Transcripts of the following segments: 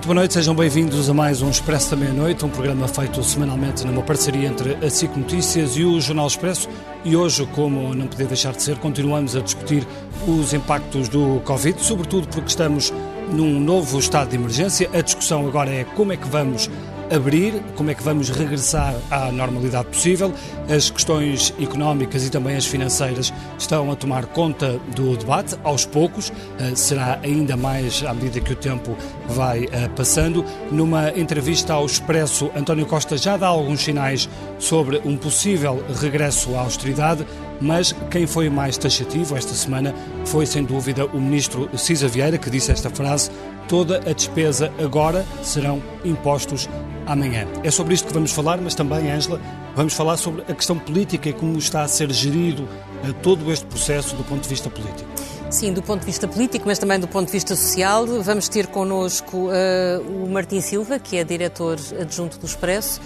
Muito boa noite, sejam bem-vindos a mais um Expresso da Meia-Noite, um programa feito semanalmente numa parceria entre a SIC Notícias e o Jornal Expresso. E hoje, como não podia deixar de ser, continuamos a discutir os impactos do Covid, sobretudo porque estamos num novo estado de emergência. A discussão agora é como é que vamos abrir, como é que vamos regressar à normalidade possível. As questões económicas e também as financeiras estão a tomar conta do debate, aos poucos, eh, será ainda mais à medida que o tempo vai eh, passando. Numa entrevista ao Expresso, António Costa já dá alguns sinais sobre um possível regresso à austeridade. Mas quem foi mais taxativo esta semana foi, sem dúvida, o ministro Cisa Vieira, que disse esta frase: toda a despesa agora serão impostos amanhã. É sobre isto que vamos falar, mas também, Ângela, vamos falar sobre a questão política e como está a ser gerido eh, todo este processo do ponto de vista político. Sim, do ponto de vista político, mas também do ponto de vista social. Vamos ter connosco uh, o Martim Silva, que é diretor adjunto do Expresso,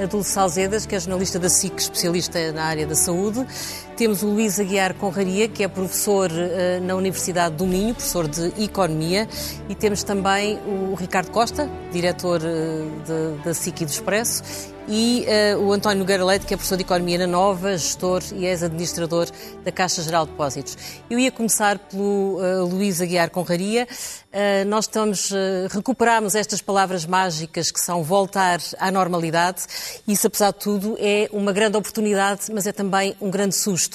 a Dulce Salzedas, que é jornalista da SIC, especialista na área da saúde. Temos o Luís Aguiar Conraria, que é professor uh, na Universidade do Minho, professor de Economia. E temos também o Ricardo Costa, diretor uh, da SIC e do Expresso e uh, o António Nogueira que é professor de Economia na Nova, gestor e ex-administrador da Caixa Geral de Depósitos. Eu ia começar pelo uh, Luís Aguiar Conraria. Uh, nós estamos, recuperamos estas palavras mágicas que são voltar à normalidade. Isso, apesar de tudo, é uma grande oportunidade, mas é também um grande susto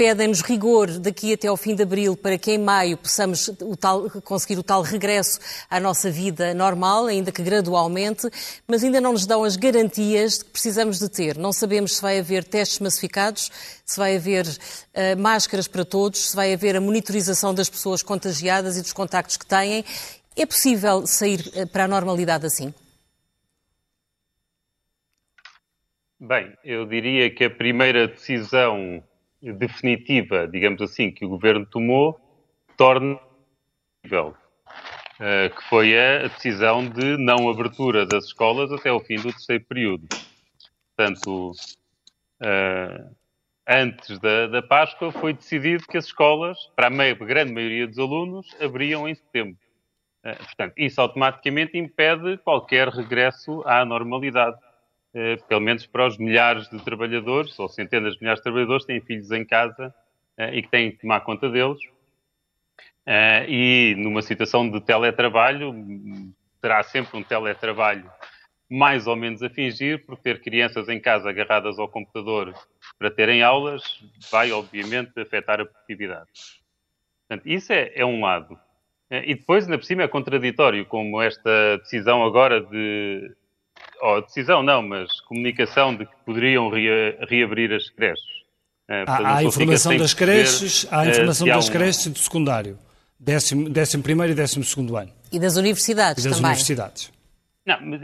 pedem-nos rigor daqui até ao fim de abril para que em maio possamos o tal, conseguir o tal regresso à nossa vida normal, ainda que gradualmente, mas ainda não nos dão as garantias que precisamos de ter. Não sabemos se vai haver testes massificados, se vai haver uh, máscaras para todos, se vai haver a monitorização das pessoas contagiadas e dos contactos que têm. É possível sair uh, para a normalidade assim? Bem, eu diria que a primeira decisão definitiva, digamos assim, que o governo tomou, torna Uh, que foi a decisão de não abertura das escolas até o fim do terceiro período. Portanto, uh, antes da, da, Páscoa foi decidido que as escolas, para a, meia, grande maioria dos alunos, abriam em setembro. Uh, portanto, isso automaticamente impede qualquer regresso à normalidade. Eh, pelo menos para os milhares de trabalhadores, ou centenas de milhares de trabalhadores, que têm filhos em casa eh, e que têm que tomar conta deles. Eh, e numa situação de teletrabalho, terá sempre um teletrabalho mais ou menos a fingir, porque ter crianças em casa agarradas ao computador para terem aulas vai, obviamente, afetar a produtividade. Portanto, isso é, é um lado. E depois, ainda por cima, é contraditório, como esta decisão agora de oh, decisão não, mas comunicação de que poderiam rea, reabrir as creches. Uh, portanto, há, a informação das creches, há a eh, informação das um... creches e do secundário, décimo, décimo primeiro e décimo segundo ano. E das universidades e das também. universidades. Não, mas,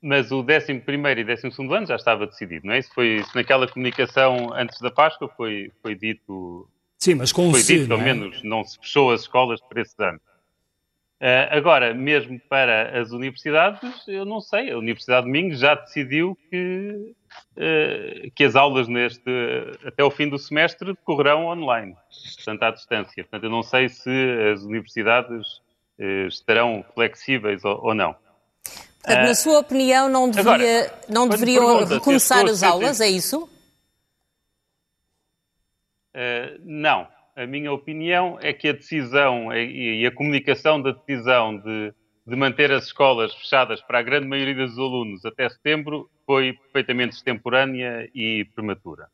mas o décimo primeiro e décimo segundo ano já estava decidido, não é? Isso foi, isso naquela comunicação antes da Páscoa foi, foi dito... Sim, mas com foi o dito, pelo é? menos, não se fechou as escolas para esse ano. Uh, agora, mesmo para as universidades, eu não sei. A Universidade de Minho já decidiu que, uh, que as aulas neste, até o fim do semestre decorrerão online, portanto, à distância. Portanto, eu não sei se as universidades uh, estarão flexíveis ou, ou não. Portanto, na sua opinião, não, devia, agora, não deveriam recomeçar as aulas, é isso? não a minha opinião é que a decisão e a comunicação da decisão de, de manter as escolas fechadas para a grande maioria dos alunos até setembro foi perfeitamente extemporânea e prematura.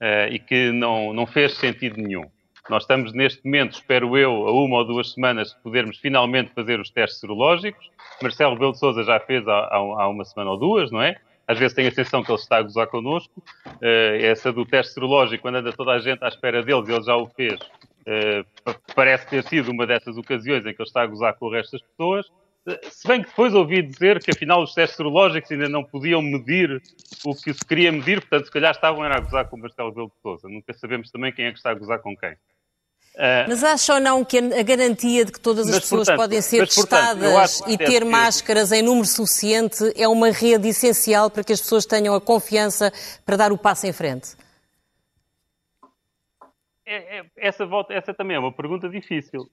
Uh, e que não, não fez sentido nenhum. Nós estamos neste momento, espero eu, a uma ou duas semanas de podermos finalmente fazer os testes serológicos. Marcelo Rebelo de Sousa já fez há, há, uma semana ou duas, não é? Às vezes tenho a sensação que ele está a gozar connosco. Uh, essa do teste serológico, quando anda toda a gente à espera deles, ele já o fez. Uh, parece ter sido uma dessas ocasiões em que ele está a gozar com o resto das pessoas. Uh, se bem que depois ouvi dizer que afinal os testes serológicos ainda não podiam medir o que se queria medir, portanto, se calhar estavam a gozar com o Marcelo Belo de Souza. Nunca sabemos também quem é que está a gozar com quem. Uh, mas acha ou não que a garantia de que todas as pessoas portanto, podem ser mas, testadas portanto, e ter máscaras em número suficiente é uma rede essencial para que as pessoas tenham a confiança para dar o passo em frente? É, é, essa, volta, essa também é uma pergunta difícil.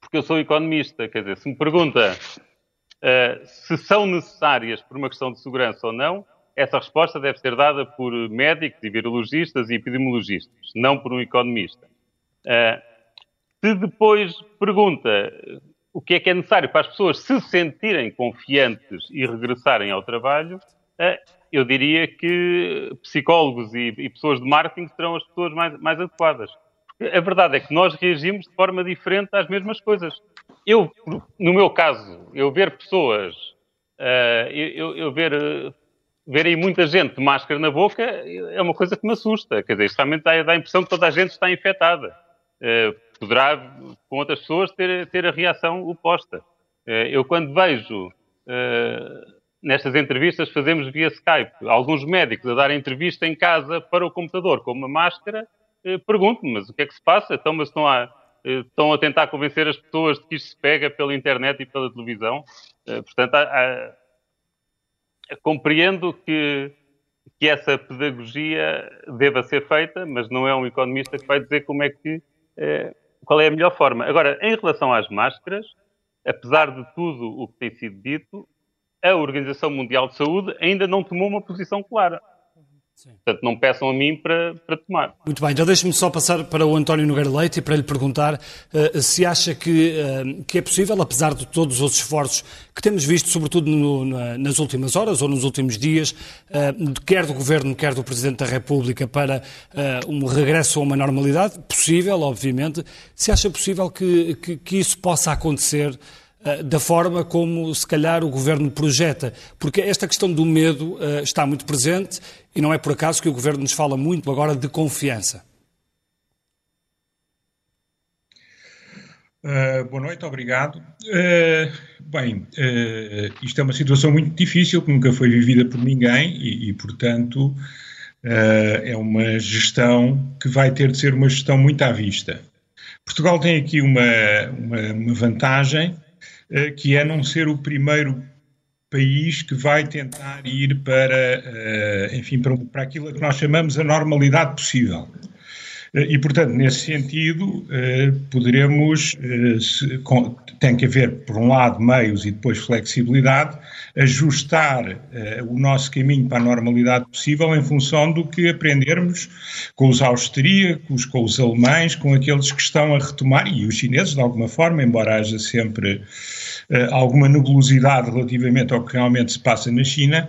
porque eu sou economista. Quer dizer, se me pergunta uh, se são necessárias por uma questão de segurança ou não, essa resposta deve ser dada por médicos e virologistas e epidemiologistas, não por um economista. Uh, se depois pergunta o que é que é necessário para as pessoas se sentirem confiantes e regressarem ao trabalho, uh, eu diria que psicólogos e, pessoas de marketing serão as pessoas mais, mais adequadas. Porque a verdade é que nós reagimos de forma diferente às mesmas coisas. Eu, no meu caso, eu ver pessoas, uh, eu, eu, ver, ver aí muita gente de máscara na boca é uma coisa que me assusta. Quer dizer, realmente dá, dá a impressão que toda a gente está infectada. Uh, poderá, com outras pessoas, ter, ter a reação oposta. Uh, eu, quando vejo nestas entrevistas fazemos via Skype. Alguns médicos a dar entrevista em casa para o computador com uma máscara, eh, pergunto-me, mas o que é que se passa? Então, mas estão a, eh, estão a tentar convencer as pessoas de que isto se pega pela internet e pela televisão. Eh, portanto, há, há, compreendo que, que essa pedagogia deva ser feita, mas não é um economista que vai dizer como é que, qual é a melhor forma. Agora, em relação às máscaras, apesar de tudo o que tem sido dito, a Organização Mundial de Saúde ainda não tomou uma posição clara. Sim. Portanto, não peçam a mim para, para tomar. Muito bem, então deixe-me só passar para o António Nogueira Leite e para lhe perguntar uh, se acha que, uh, que é possível, apesar de todos os esforços que temos visto, sobretudo no, na, nas últimas horas ou nos últimos dias, uh, quer do Governo, quer do Presidente da República, para um regresso a uma normalidade, possível, obviamente, se acha possível que, que, que isso possa acontecer da forma como se calhar o governo projeta, porque esta questão do medo uh, está muito presente e não é por acaso que o governo nos fala muito agora de confiança. Uh, boa noite, obrigado. Uh, bem, isto é uma situação muito difícil que nunca foi vivida por ninguém e, e portanto, é uma gestão que vai ter de ser uma gestão muito à vista. Portugal tem aqui uma, uma, uma vantagem eh, que é não ser o primeiro país que vai tentar ir para, eh, enfim, para aquilo que nós chamamos a normalidade possível. Eh, e, portanto, nesse sentido, poderemos, tem que haver, por um lado, meios e depois flexibilidade, ajustar o nosso caminho para a normalidade possível em função do que aprendermos com os austríacos, com os alemães, com aqueles que estão a retomar, e os chineses, de alguma forma, embora haja sempre alguma nebulosidade relativamente ao que realmente se passa na China,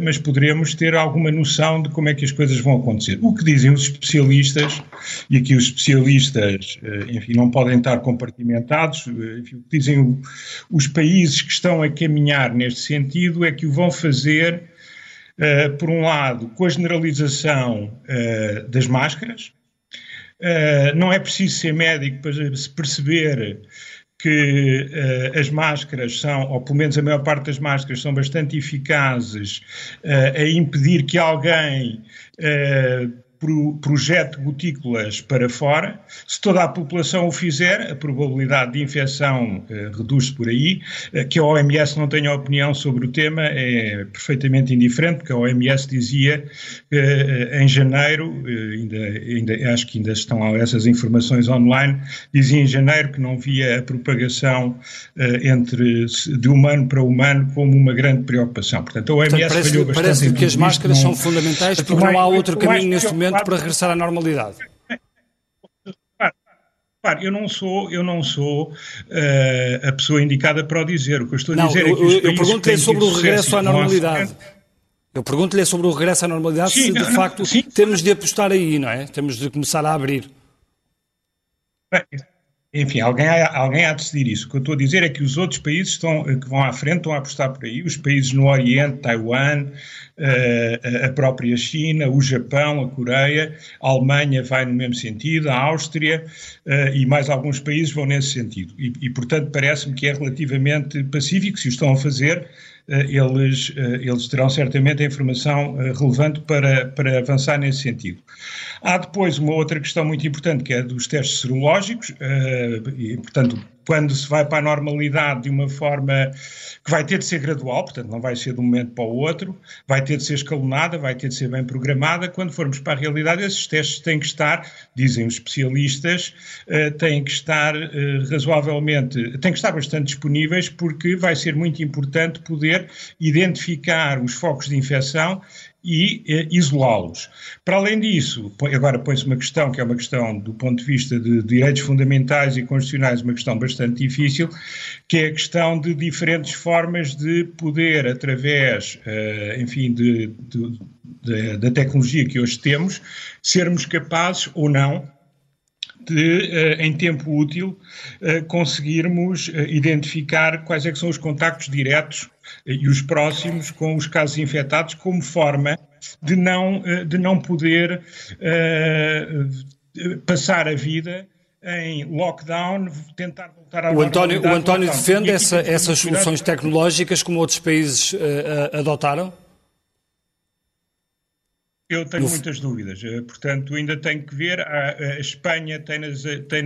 mas poderemos ter alguma noção de como é que as coisas vão acontecer. O que dizem os especialistas, e aqui os especialistas, uh, enfim, não podem estar compartimentados, enfim, o que dizem os países que estão a caminhar neste sentido é que o vão fazer. Uh, por um lado, com a generalização das máscaras. Não é preciso ser médico para se perceber que as máscaras são, ou pelo menos a maior parte das máscaras, são bastante eficazes a impedir que alguém pro, projete gotículas para fora. Se toda a população o fizer, a probabilidade de infecção uh, reduz-se por aí. Uh, que a OMS não tenha opinião sobre o tema é perfeitamente indiferente, porque a OMS dizia uh, em janeiro, ainda, ainda, acho que ainda estão essas informações online, dizia em janeiro que não via a propagação entre, de humano para humano como uma grande preocupação. Portanto, a OMS Portanto, parece, parece que as máscaras não, são fundamentais porque não há outro caminho neste momento para regressar à normalidade? eu não sou, eu não sou uh, a pessoa indicada para o dizer. O que eu estou a não, dizer eu, é que os Eu pergunto-lhe sobre o regresso à normalidade. Eu pergunto-lhe sobre o regresso à normalidade sim, se de não, facto sim. temos de apostar aí, não é? Temos de começar a abrir. Enfim, alguém, alguém há de decidir isso. O que eu estou a dizer é que os outros países estão, que vão à frente estão a apostar por aí. Os países no Oriente, Taiwan, uh, a própria China, o Japão, a Coreia, a Alemanha vai no mesmo sentido, a Áustria uh, e mais alguns países vão nesse sentido. E, e portanto, parece-me que é relativamente pacífico. Se o estão a fazer, eles, eles terão certamente a informação relevante para, para avançar nesse sentido. Há depois uma outra questão muito importante, que é dos testes serológicos, e, portanto, quando se vai para a normalidade de uma forma que vai ter de ser gradual, portanto não vai ser de um momento para o outro, vai ter de ser escalonada, vai ter de ser bem programada. Quando formos para a realidade, esses testes têm que estar, dizem os especialistas, uh, têm que estar uh, razoavelmente, têm que estar bastante disponíveis, porque vai ser muito importante poder identificar os focos de infecção e eh, isolá-los. Para além disso, agora põe-se uma questão que é uma questão do ponto de vista de direitos fundamentais e constitucionais, uma questão bastante difícil, que é a questão de diferentes formas de poder, através, eh, enfim, de, de, de, da tecnologia que hoje temos, sermos capazes ou não de, eh, em tempo útil, eh, conseguirmos eh, identificar quais é são os contactos diretos e os próximos com os casos infectados, como forma de não, de não poder passar a vida em lockdown, tentar voltar ao o António, o António defende essa, essas soluções tecnológicas como outros países uh, adotaram? Eu tenho muitas dúvidas, eh, portanto, ainda tenho que ver. A, Espanha tem-nas tem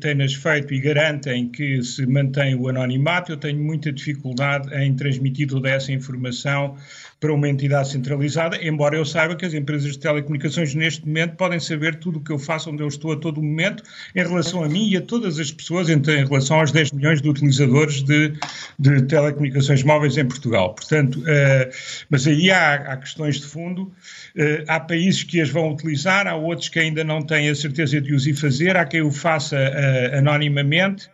tem feito e garantem que se mantém o anonimato. Eu tenho muita dificuldade em transmitir toda essa informação para uma entidade centralizada, embora eu saiba que as empresas de telecomunicações neste momento podem saber tudo o que eu faço, onde eu estou a todo momento, em relação a mim e a todas as pessoas, em relação aos 10 milhões de utilizadores de, de telecomunicações móveis em Portugal. Portanto, uh, mas aí há, há, questões de fundo. Uh, há países que as vão utilizar, há outros que ainda não têm a certeza de os ir fazer, há quem o faça uh, anonimamente,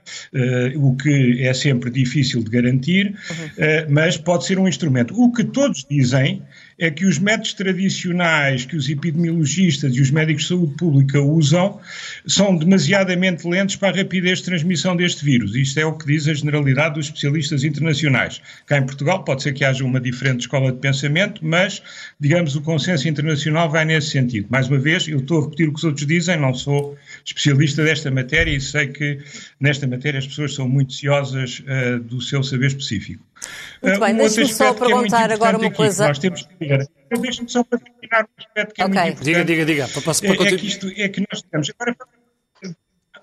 o que é sempre difícil de garantir, uhum. mas pode ser um instrumento. O que todos dizem é que os métodos tradicionais que os epidemiologistas e os médicos de saúde pública usam são demasiadamente lentos para a rapidez de transmissão deste vírus. Isto é o que diz a generalidade dos especialistas internacionais. Cá em Portugal pode ser que haja uma diferente escola de pensamento, mas, digamos, o consenso internacional vai nesse sentido. Mais uma vez, eu estou a repetir o que os outros dizem, não sou especialista desta matéria e sei que nesta matéria as pessoas são muito ciosas uh, do seu saber específico. Muito bem, uh, um deixe-me só é perguntar é agora uma aqui, coisa. Nós temos que ver. Deixe-me só para terminar um aspecto que é okay. muito importante. Diga, diga, diga. Para, para, é, é, que isto, é que nós temos. Agora,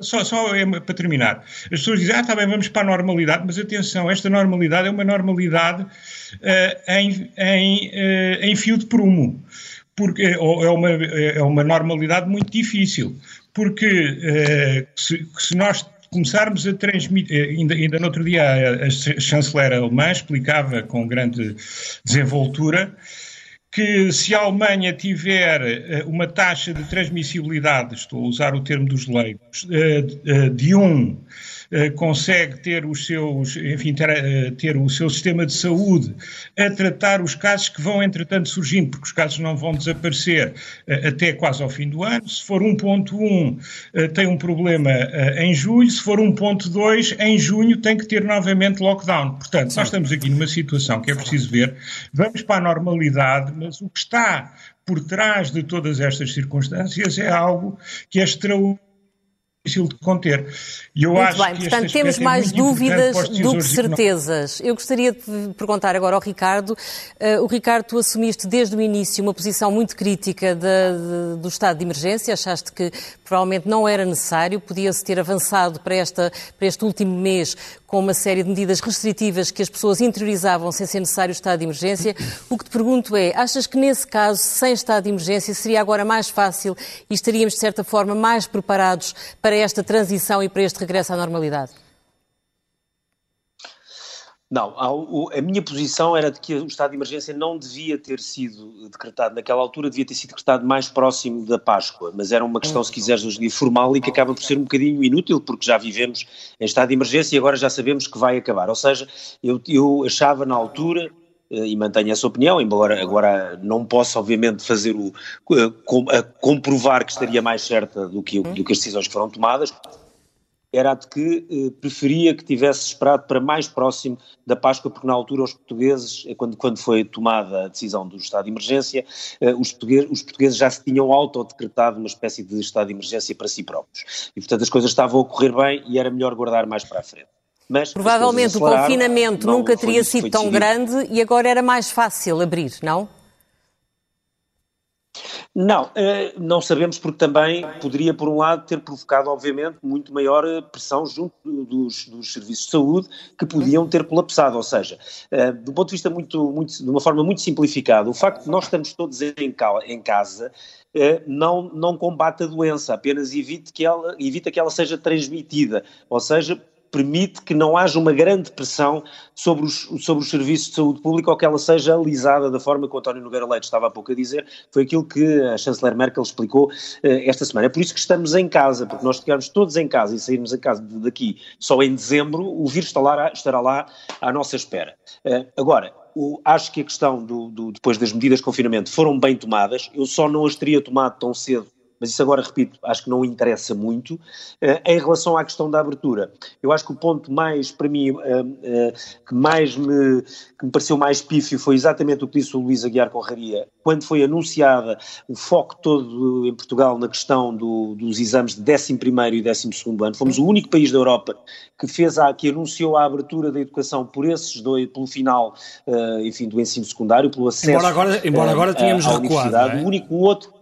só, só é para terminar. As pessoas dizem, ah, está bem, vamos para a normalidade, mas atenção, esta normalidade é uma normalidade uh, em, em, uh, em fio de prumo. Porque é uma, é uma normalidade muito difícil. Porque uh, se, se nós começarmos a transmitir, eh, ainda, ainda no outro dia a, a chanceler alemã explicava com grande desenvoltura que se a Alemanha tiver eh, uma taxa de transmissibilidade, estou a usar o termo dos leigos, eh, de 1 um consegue ter os seus, enfim, ter, eh, ter, o seu sistema de saúde a tratar os casos que vão, entretanto, surgindo, porque os casos não vão desaparecer eh, até quase ao fim do ano. Se for 1.1, tem um problema em julho, se for 1.2, em junho tem que ter novamente lockdown. Portanto, nós estamos aqui numa situação que é preciso ver. Vamos para a normalidade, mas o que está por trás de todas estas circunstâncias é algo que é extraordinário difícil de conter. E eu Muito acho bem, que portanto temos é mais dúvidas do que certezas. Eu gostaria de perguntar agora ao Ricardo. Uh, o Ricardo, tu assumiste desde o início uma posição muito crítica de, de, do estado de emergência, achaste que provavelmente não era necessário, podia-se ter avançado para, esta, para este último mês com uma série de medidas restritivas que as pessoas interiorizavam sem ser necessário o estado de emergência. O que te pergunto é, achas que nesse caso, sem estado de emergência, seria agora mais fácil e estaríamos, de certa forma, mais preparados para para esta transição e para este regresso à normalidade? Não, a minha posição era de que o estado de emergência não devia ter sido decretado naquela altura, devia ter sido decretado mais próximo da Páscoa, mas era uma questão, se quiseres, hoje dia formal e que acaba por ser um bocadinho inútil, porque já vivemos em estado de emergência e agora já sabemos que vai acabar. Ou seja, eu, eu achava na altura e mantenho essa opinião, embora agora não possa, obviamente, fazer o. A comprovar que estaria mais certa do que, do que as decisões que foram tomadas, era a de que eh, preferia que tivesse esperado para mais próximo da Páscoa, porque na altura os portugueses, eh, quando, quando foi tomada a decisão do estado de emergência, eh, os, portugueses, os portugueses já se tinham autodecretado uma espécie de estado de emergência para si próprios. E, portanto, as coisas estavam a correr bem e era melhor guardar mais para a frente. Mas Provavelmente o confinamento nunca teria sido tão grande e agora era mais fácil abrir, não? Não, eh, não sabemos porque também poderia, por um lado, ter provocado, obviamente, muito maior eh, pressão junto dos, dos serviços de saúde que podiam ter colapsado. Ou seja, eh, do ponto de vista muito, muito, de uma forma muito simplificada, o facto de nós estamos todos em casa não, não combate a doença, apenas evita que, ela, evita que ela seja transmitida. Ou seja, permite que não haja uma grande pressão sobre os, sobre os serviços de saúde pública ou que ela seja alisada da forma que o António Nogueira Leite estava há pouco a dizer, foi aquilo que a chanceler Merkel explicou uh, esta semana. É por isso que estamos em casa, porque nós estivermos todos em casa e sairmos em casa daqui só em dezembro, o vírus estará lá, estará lá à nossa espera. Uh, agora, o, acho que a questão do, do, depois das medidas de confinamento foram bem tomadas, eu só não as teria tomado tão cedo mas isso agora, repito, acho que não interessa muito. Uh, em relação à questão da abertura, eu acho que o ponto mais, para mim, uh, uh, que mais me, que me pareceu mais pífio foi exatamente o que disse o Luís Aguiar Conraria, quando foi anunciada o foco todo em Portugal na questão do, dos exames de 11 e 12 ano. Fomos o único país da Europa que fez a, que anunciou a abertura da educação por esses dois, pelo final, enfim, do ensino secundário, pelo acesso embora agora, embora agora tenhamos recuado. É? O único outro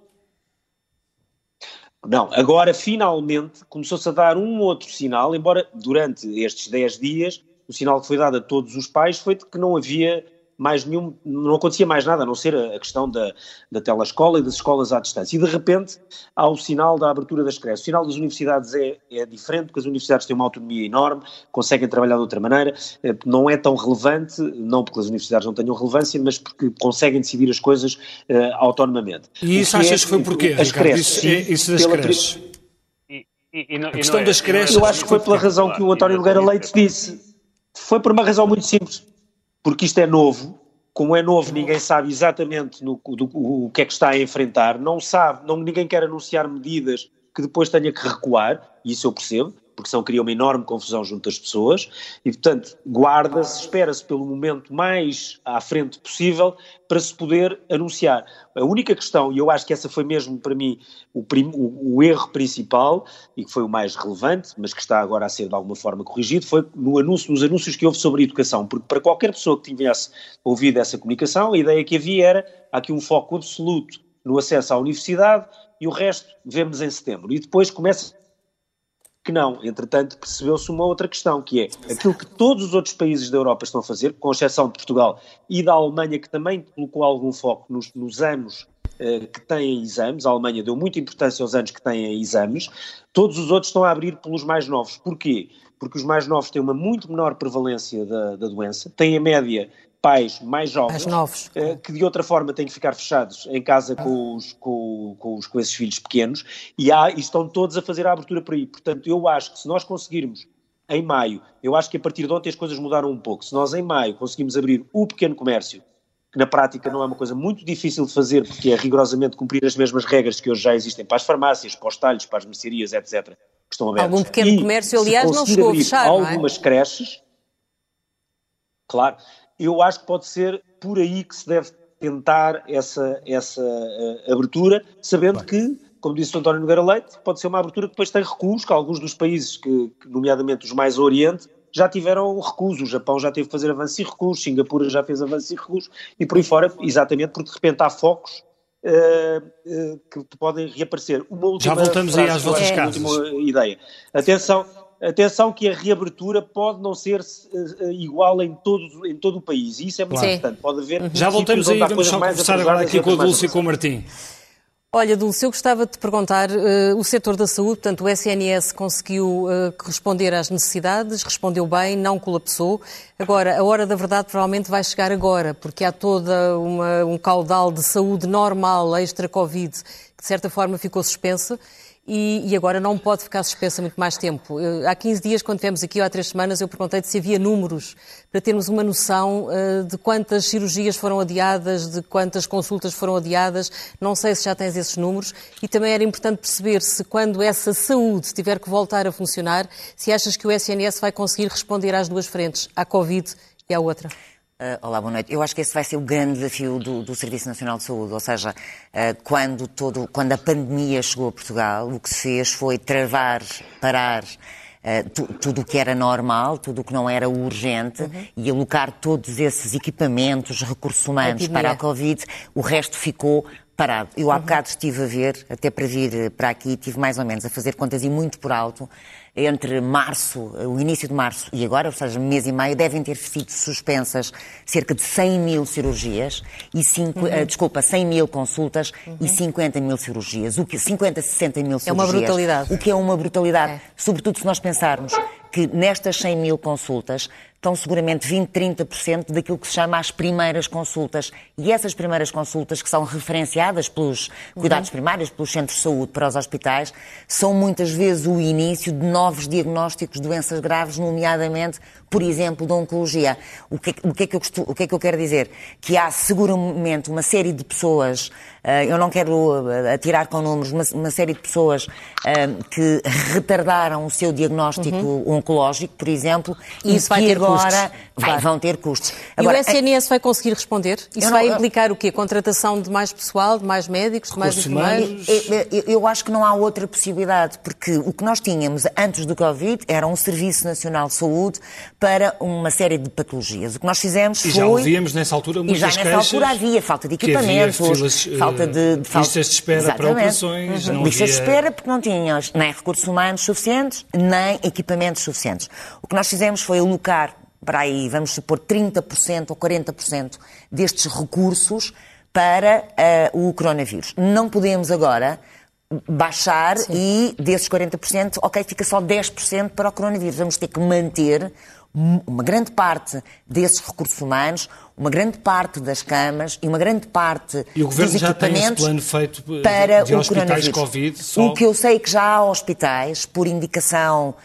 não, agora finalmente começou-se a dar um outro sinal, embora durante estes 10 dias o sinal que foi dado a todos os pais foi de que não havia mais nenhum, não acontecia mais nada, a não ser a, questão da, da telescola e das escolas à distância. E de repente há o sinal da abertura das creches. O sinal das universidades é, é diferente, porque as universidades têm uma autonomia enorme, conseguem trabalhar de outra maneira, eh, não é tão relevante, não porque as universidades não tenham relevância, mas porque conseguem decidir as coisas uh, autonomamente. E isso achas é, que foi porquê, as Ricardo? Creches, isso, é, isso das creches? E, e, e não, a questão é, das creches... Eu acho que foi pela razão que o António Nogueira Leite disse. Foi por uma razão muito simples porque isto é novo, como é novo, ninguém sabe exatamente no, do, o que é que está a enfrentar, não sabe, não, ninguém quer anunciar medidas que depois tenha que recuar, e isso eu percebo, porque senão cria uma enorme confusão junto às pessoas, e portanto guarda-se, espera-se pelo momento mais à frente possível para se poder anunciar. A única questão, e eu acho que essa foi mesmo para mim o, o, o, erro principal, e que foi o mais relevante, mas que está agora a ser de alguma forma corrigido, foi no anúncio, nos anúncios que houve sobre educação, porque para qualquer pessoa que tivesse ouvido essa comunicação, a ideia que havia era, há aqui um foco absoluto no acesso à universidade, e o resto vemos em setembro. E depois começa que não. Entretanto, percebeu-se uma outra questão, que é aquilo que todos os outros países da Europa estão a fazer, com exceção de Portugal e da Alemanha, que também colocou algum foco nos, nos anos eh, que têm exames, a Alemanha deu muita importância aos anos que têm exames, todos os outros estão a abrir pelos mais novos. Porquê? Porque os mais novos têm uma muito menor prevalência da, da doença, têm a média pais mais jovens, novos. Uh, que de outra forma têm que ficar fechados em casa com, os, com, com, os, com esses filhos pequenos, e, há, e estão todos a fazer a abertura por aí. Portanto, eu acho que se nós conseguirmos, em maio, eu acho que a partir de ontem as coisas mudaram um pouco, se nós em maio conseguimos abrir o pequeno comércio, que na prática não é uma coisa muito difícil de fazer, porque é rigorosamente cumprir as mesmas regras que hoje já existem para as farmácias, para os talhos, para as mercearias, etc., que estão abertas. Algum pequeno e, comércio, aliás, não chegou a fechar, algumas é? creches, claro, eu acho que pode ser por aí que se deve tentar essa, essa uh, abertura, sabendo Bem. que, como disse o António Nogueira Leite, pode ser uma abertura que depois tem recursos, que alguns dos países, que, que, nomeadamente os mais Oriente, já tiveram recursos. O Japão já teve que fazer avanço e recursos, Singapura já fez avanço e recursos, e por aí fora, exatamente porque de repente há focos uh, uh, que podem reaparecer. Uma última já voltamos aí às vossas casas. Última ideia. Atenção, Atenção que a reabertura pode não ser uh, igual em todo, em todo o país, e isso é muito claro. importante. Pode haver. Uhum. Já voltamos aí, vamos só conversar agora aqui com a Dulce e com o Martim. Olha, Dulce, eu gostava de te perguntar, uh, o setor da saúde, portanto, o SNS conseguiu uh, responder às necessidades, respondeu bem, não colapsou. Agora, a hora da verdade provavelmente vai chegar agora, porque há toda uma, um caudal de saúde normal, extra-Covid, que de certa forma ficou suspensa e, e, agora não pode ficar suspensa muito mais tempo. Eu, há 15 dias, quando tivemos aqui, ou há três semanas, eu perguntei se havia números para termos uma noção uh, de quantas cirurgias foram adiadas, de quantas consultas foram adiadas. Não sei se já tens esses números. E também era importante perceber se, quando essa saúde tiver que voltar a funcionar, se achas que o SNS vai conseguir responder às duas frentes, à Covid e à outra. Uh, olá, boa noite. Eu acho que esse vai ser o grande desafio do, do Serviço Nacional de Saúde, ou seja, uh, quando, todo, quando a pandemia chegou a Portugal, o que se fez foi travar, parar uh, tu, tudo o que era normal, tudo o que não era urgente uhum. e alocar todos esses equipamentos, recursos humanos para a Covid. O resto ficou parado. Eu há uhum. bocado estive a ver, até para vir para aqui, tive mais ou menos a fazer contas e muito por alto, entre março, o início de março e agora, ou seja, mês e meio, devem ter sido suspensas cerca de 100 mil cirurgias e cinco, uhum. uh, desculpa, 100 mil consultas uhum. e 50 mil cirurgias. O que 50, 60 mil cirurgias. É uma brutalidade. O que é uma brutalidade. É. Sobretudo se nós pensarmos que nestas 100 mil consultas estão seguramente 20, 30% daquilo que se chama as primeiras consultas. E essas primeiras consultas, que são referenciadas pelos cuidados uhum. primários, pelos centros de saúde para os hospitais, são muitas vezes o início de novos diagnósticos de doenças graves, nomeadamente, por exemplo, de oncologia. O que, o que, é, que eu, o que é que eu quero dizer? Que há seguramente uma série de pessoas, eh, eu não quero eh, atirar com números, uma, uma série de pessoas eh, que retardaram o seu diagnóstico uhum. oncológico, por exemplo, e, e que agora vai, vão ter custos. Agora, e o SNS vai conseguir responder? Isso não, vai implicar o quê? Contratação de mais pessoal, de mais médicos, de mais enfermeiros? Eu, eu acho que não há outra possibilidade, porque o que nós tínhamos antes do Covid era um Serviço Nacional de Saúde para uma série de patologias. O que nós fizemos e foi... já ouvíamos nessa altura muitas E já nessa altura havia falta de equipamentos, filas, falta de... de falta... Listas de espera Exatamente. para operações. Uhum. Listas havia... de espera porque não tínhamos nem recursos humanos suficientes, nem equipamentos suficientes. O que nós fizemos foi alocar para aí, vamos supor, 30% ou 40% destes recursos para uh, o coronavírus. Não podemos agora baixar Sim. e desses 40%, ok, fica só 10% para o coronavírus. Vamos ter que manter uma grande parte desses recursos humanos, uma grande parte das camas e uma grande parte e o governo dos já equipamentos tem esse plano feito para de o hospitais COVID. Só... O que eu sei é que já há hospitais, por indicação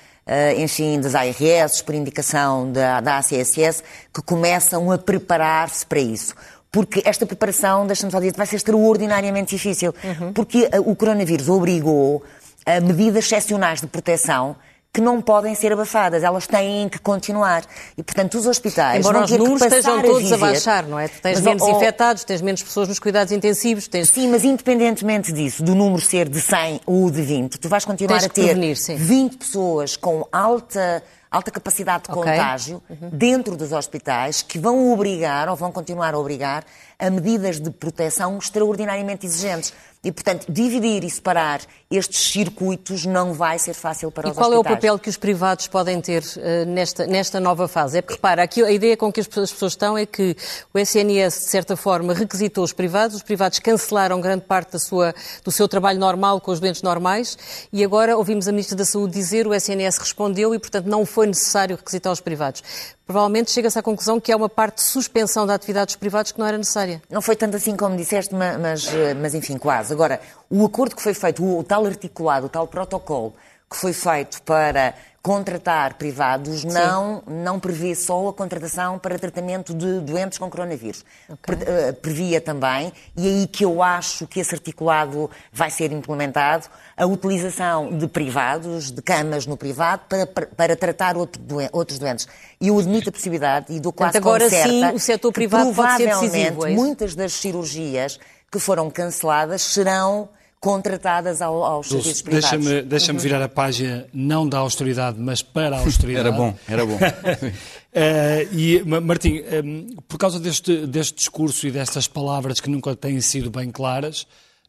enfim, das ARS, por indicação da, da ACSS, que começam a preparar-se para isso porque esta preparação, deixa-me só dizer, vai ser extraordinariamente difícil, uhum. porque uh, o coronavírus obrigou a medidas excepcionais de proteção que não podem ser abafadas, elas têm que continuar. E, portanto, os hospitais Embora vão os números estejam todos a, a, baixar, não é? Tu tens mas, menos oh, infectados, tens menos pessoas nos cuidados intensivos. Tens... Sim, mas independentemente disso, do número ser de 100 ou de 20, tu vais continuar a ter 20 pessoas com alta alta capacidade de okay. contágio uhum. dentro dos hospitais que vão obrigar, ou vão continuar a obrigar, a medidas de proteção extraordinariamente exigentes. E, portanto, dividir e separar estes circuitos não vai ser fácil para e os hospitais. E qual é o papel que os privados podem ter uh, nesta, nesta nova fase? É porque, repara, aqui a ideia com que as pessoas estão é que o SNS, de certa forma, requisitou os privados, os privados cancelaram grande parte da sua, do seu trabalho normal com os doentes normais e agora ouvimos a Ministra da Saúde dizer o SNS respondeu e, portanto, não foi necessário requisitar os privados provavelmente chega-se à conclusão que há uma parte de suspensão da atividade dos privados que não era necessária. Não foi tanto assim como disseste, mas, mas enfim, quase. Agora, o acordo que foi feito, o tal articulado, o tal protocolo que foi feito para contratar privados não, não prevê só a contratação para tratamento de doentes com coronavírus. Okay. Eh, previa também, e é aí que eu acho que esse articulado vai ser implementado, a utilização de privados, de camas no privado, para, para, para tratar outro doen outros doentes. E eu admito a possibilidade, e dou quase agora certa, sim o setor privado pode ser decisivo. É muitas das cirurgias que foram canceladas serão contratadas ao, aos Dulce, serviços privados. Deixa-me deixa uhum. virar a página, não da austeridade, mas para a austeridade. era bom, era bom. uh, e, Martim, um, eh, por causa deste, deste discurso e destas palavras que nunca têm sido bem claras,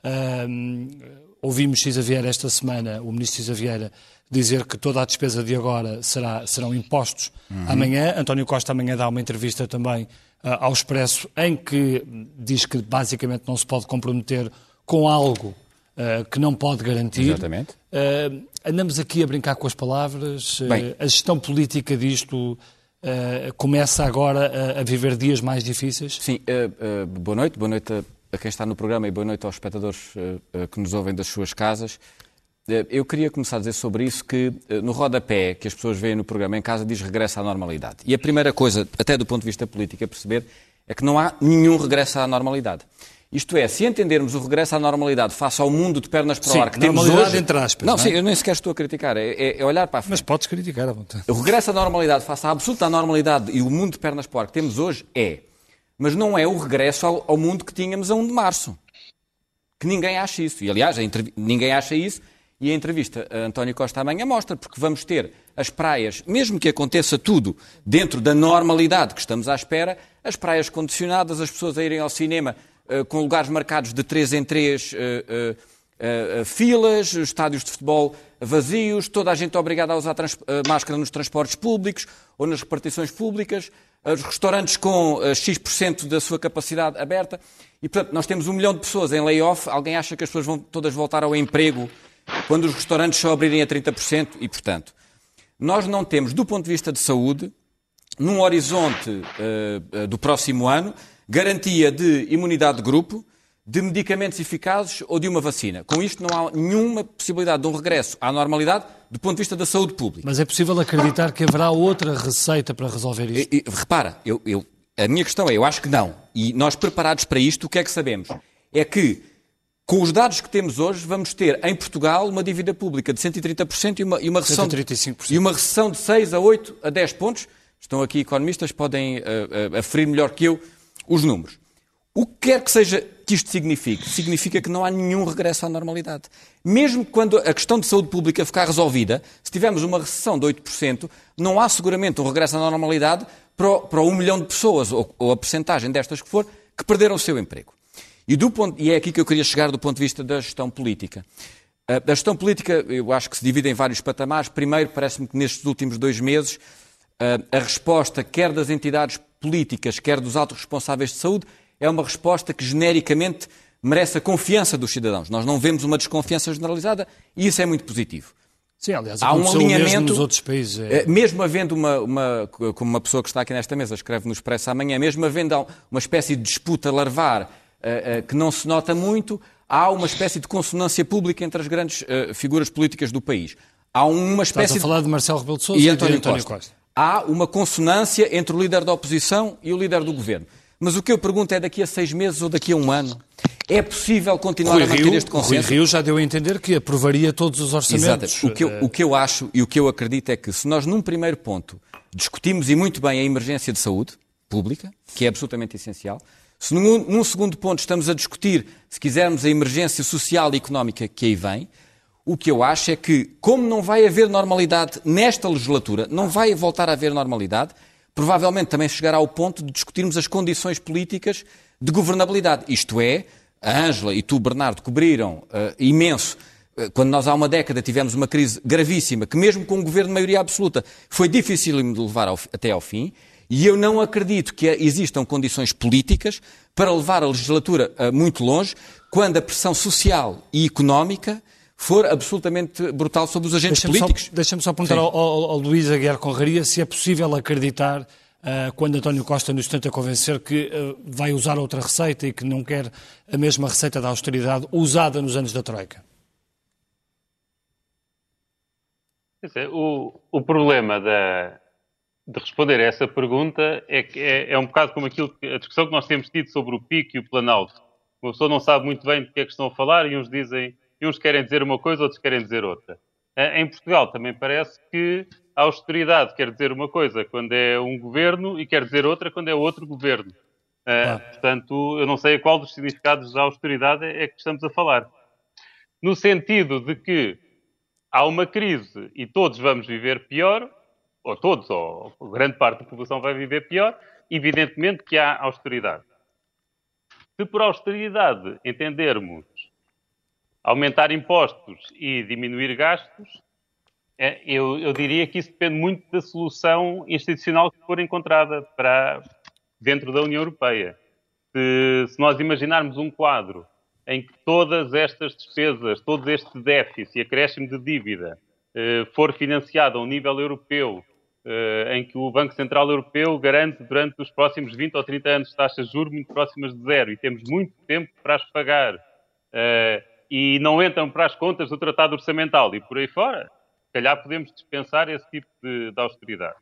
uh, ouvimos Cisa Vieira esta semana, o ministro Cisa Vieira, dizer que toda a despesa de agora será, serão impostos uhum. amanhã. António Costa amanhã dá uma entrevista também uh, ao Expresso em que diz que basicamente não se pode comprometer com algo uh, que não pode garantir. Exatamente. Uh, andamos aqui a brincar com as palavras. Uh, a gestão política disto começa agora a, a, viver dias mais difíceis? Sim. boa noite. Boa noite a, a, quem está no programa e boa noite aos espectadores que nos ouvem das suas casas. Eu queria começar a dizer sobre isso que no rodapé que as pessoas veem no programa em casa diz regresso à normalidade. E a primeira coisa, até do ponto de vista político, a perceber é que não há nenhum regresso à normalidade. Isto é, se entendermos o regresso à normalidade face ao mundo de pernas para o ar que temos hoje... entre aspas. Não, não é? sim, eu nem sequer estou a criticar, é, é, é, olhar para a frente. Mas podes criticar à vontade. O regresso à normalidade face à absoluta normalidade e o mundo de pernas para o ar que temos hoje é. Mas não é o regresso ao, ao mundo que tínhamos a 1 de março. Que ninguém acha isso. E, aliás, ninguém acha isso e a entrevista a António Costa amanhã mostra, porque vamos ter as praias, mesmo que aconteça tudo dentro da normalidade que estamos à espera, as praias condicionadas, as pessoas a irem ao cinema com lugares marcados de três em três filas, estádios de futebol vazios, toda a gente obrigada a usar máscara nos transportes públicos ou nas repartições públicas, os restaurantes com X% da sua capacidade aberta. E, portanto, nós temos um milhão de pessoas em layoff. Alguém acha que as pessoas vão todas voltar ao emprego quando os restaurantes só abrirem a 30%? E, portanto, nós não temos, do ponto de vista de saúde, num horizonte uh, do próximo ano, garantia de imunidade de grupo, de medicamentos eficazes ou de uma vacina. Com isto não há nenhuma possibilidade de um regresso à normalidade do ponto de vista da saúde pública. Mas é possível acreditar que haverá outra receita para resolver isto? E, e, repara, eu, eu, a minha questão é, eu acho que não. E nós preparados para isto, o que é que sabemos? É que com os dados que temos hoje, vamos ter em Portugal uma dívida pública de 130% e uma, e uma, recessão, de, e uma recessão de 6 a 8 a 10 pontos. Estão aqui economistas, podem uh, uh, aferir melhor que eu os números. O que quer que seja que isto signifique, significa que não há nenhum regresso à normalidade. Mesmo quando a questão de saúde pública ficar resolvida, se tivermos uma recessão de 8%, não há seguramente um regresso à normalidade para para 1 milhão de pessoas, ou, ou a percentagem destas que for, que perderam o seu emprego. E, ponto, e é aqui que eu queria chegar do ponto de vista da gestão política. A gestão política, eu acho que se divide em vários patamares. Primeiro, parece-me que nestes últimos dois meses, a resposta, quer das entidades políticas, quer dos altos responsáveis de saúde, é uma resposta que genericamente merece a confiança dos cidadãos. Nós não vemos uma desconfiança generalizada e isso é muito positivo. Sim, aliás, há um alinhamento mesmo nos outros países. É... Mesmo havendo uma, uma, como uma pessoa que está aqui nesta mesa escreve no Expresso amanhã, mesmo havendo uma espécie de disputa larvar uh, uh, que não se nota muito, há uma espécie de consonância pública entre as grandes uh, figuras políticas do país. Há uma espécie Estás a falar de Marcelo Rebelo de Sousa e, António, António Costa. Costa. Há uma consonância entre o líder da oposição e o líder do governo. Mas o que eu pergunto é daqui a seis meses ou daqui a um ano? É possível continuar Rui a manter Rio, este consenso? Rui Rio já deu a entender que aprovaria todos os orçamentos. Exato. O que, eu, o que eu acho e o que eu acredito é que se nós num primeiro ponto discutimos e muito bem a emergência de saúde pública, que é absolutamente essencial, se num, num, segundo ponto estamos a discutir, se quisermos, a emergência social e económica que aí vem, o que eu acho é que, como não vai haver normalidade nesta legislatura, não vai voltar a haver normalidade, provavelmente também chegará ao ponto de discutirmos as condições políticas de governabilidade. Isto é, a Ângela e tu, Bernardo, cobriram uh, imenso uh, quando nós há uma década tivemos uma crise gravíssima, que mesmo com um governo de maioria absoluta foi difícil de levar ao, até ao fim, e eu não acredito que existam condições políticas para levar a legislatura uh, muito longe, quando a pressão social e económica for absolutamente brutal sobre os agentes deixa políticos. Deixa-me só perguntar ao, ao, ao Luís Aguiar Conraria se é possível acreditar, uh, quando António Costa nos tenta convencer que uh, vai usar outra receita e que não quer a mesma receita da austeridade usada nos anos da Troika. O, o problema da, de responder a essa pergunta é que é, é um bocado como aquilo que, a discussão que nós temos tido sobre o PIC e o Planalto. Uma pessoa não sabe muito bem do que é que estão a falar e uns dizem uns querem dizer uma coisa, outros querem dizer outra. Eh, em Portugal também parece que a austeridade quer dizer uma coisa quando é um governo e quer dizer outra quando é outro governo. Eh, claro. Portanto, eu não sei a qual dos significados da austeridade é que estamos a falar. No sentido de que há uma crise e todos vamos viver pior, ou todos, ou grande parte da população vai viver pior, evidentemente que há austeridade. Se por austeridade entendermos aumentar impostos e diminuir gastos, é, eu, eu, diria que isso depende muito da solução institucional que for encontrada para dentro da União Europeia. Se, se nós imaginarmos um quadro em que todas estas despesas, todo este déficit e acréscimo de dívida eh, for financiado a um nível europeu, eh, em que o Banco Central Europeu garante durante os próximos 20 ou 30 anos taxas de juros muito próximas de zero e temos muito tempo para as pagar, eh, e não entram para as contas do Tratado Orçamental e por aí fora, calhar podemos dispensar esse tipo de, de austeridade.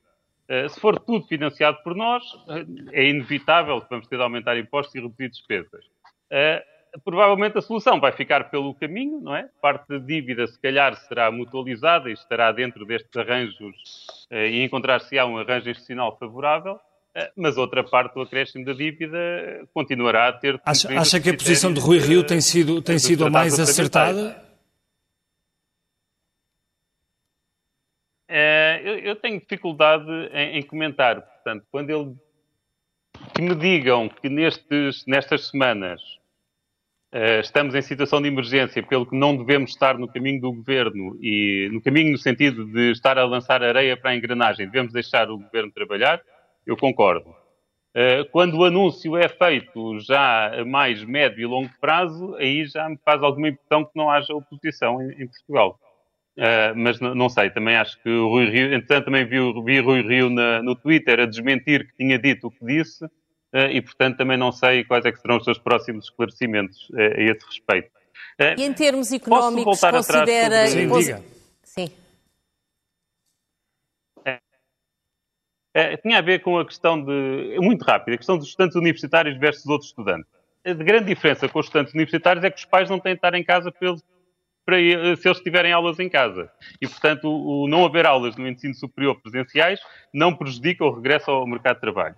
Uh, se for tudo financiado por nós, uh, é inevitável que vamos ter de aumentar impostos e reduzir despesas. Uh, provavelmente a solução vai ficar pelo caminho, não é? Parte da dívida, se calhar, será mutualizada e estará dentro destes arranjos e encontrar-se-á um arranjo institucional favorável. Eh, mas outra parte do acréscimo da dívida continuará a ter. Acha, acha que a posição de Rui Rio tem sido, tem sido a mais acertada? É, eu, eu, tenho dificuldade em, em, comentar. Portanto, quando ele que me digam que nestes, nestas semanas uh, estamos em situação de emergência, pelo que não devemos estar no caminho do governo e no caminho no sentido de estar a lançar areia para a engrenagem, devemos deixar o governo trabalhar, eu concordo. Uh, quando o anúncio é feito já a mais médio e longo prazo, aí já me faz alguma impressão que não haja oposição em, Portugal. Uh, mas não, sei, também acho que o Rui Rio, entretanto também vi, vi Rui Rio na, no Twitter a desmentir que tinha dito o que disse, uh, e portanto também não sei quais é que serão os seus próximos esclarecimentos a esse respeito. e em termos económicos, considera... Sim, diga. Sim. Tinha a ver com a questão de, muito rápida, a questão dos estudantes universitários versus outros estudantes. A grande diferença com os estudantes universitários é que os pais não têm de estar em casa para, se eles tiverem aulas em casa. E, portanto, o, o não haver aulas no ensino superior presenciais não prejudica o regresso ao mercado de trabalho.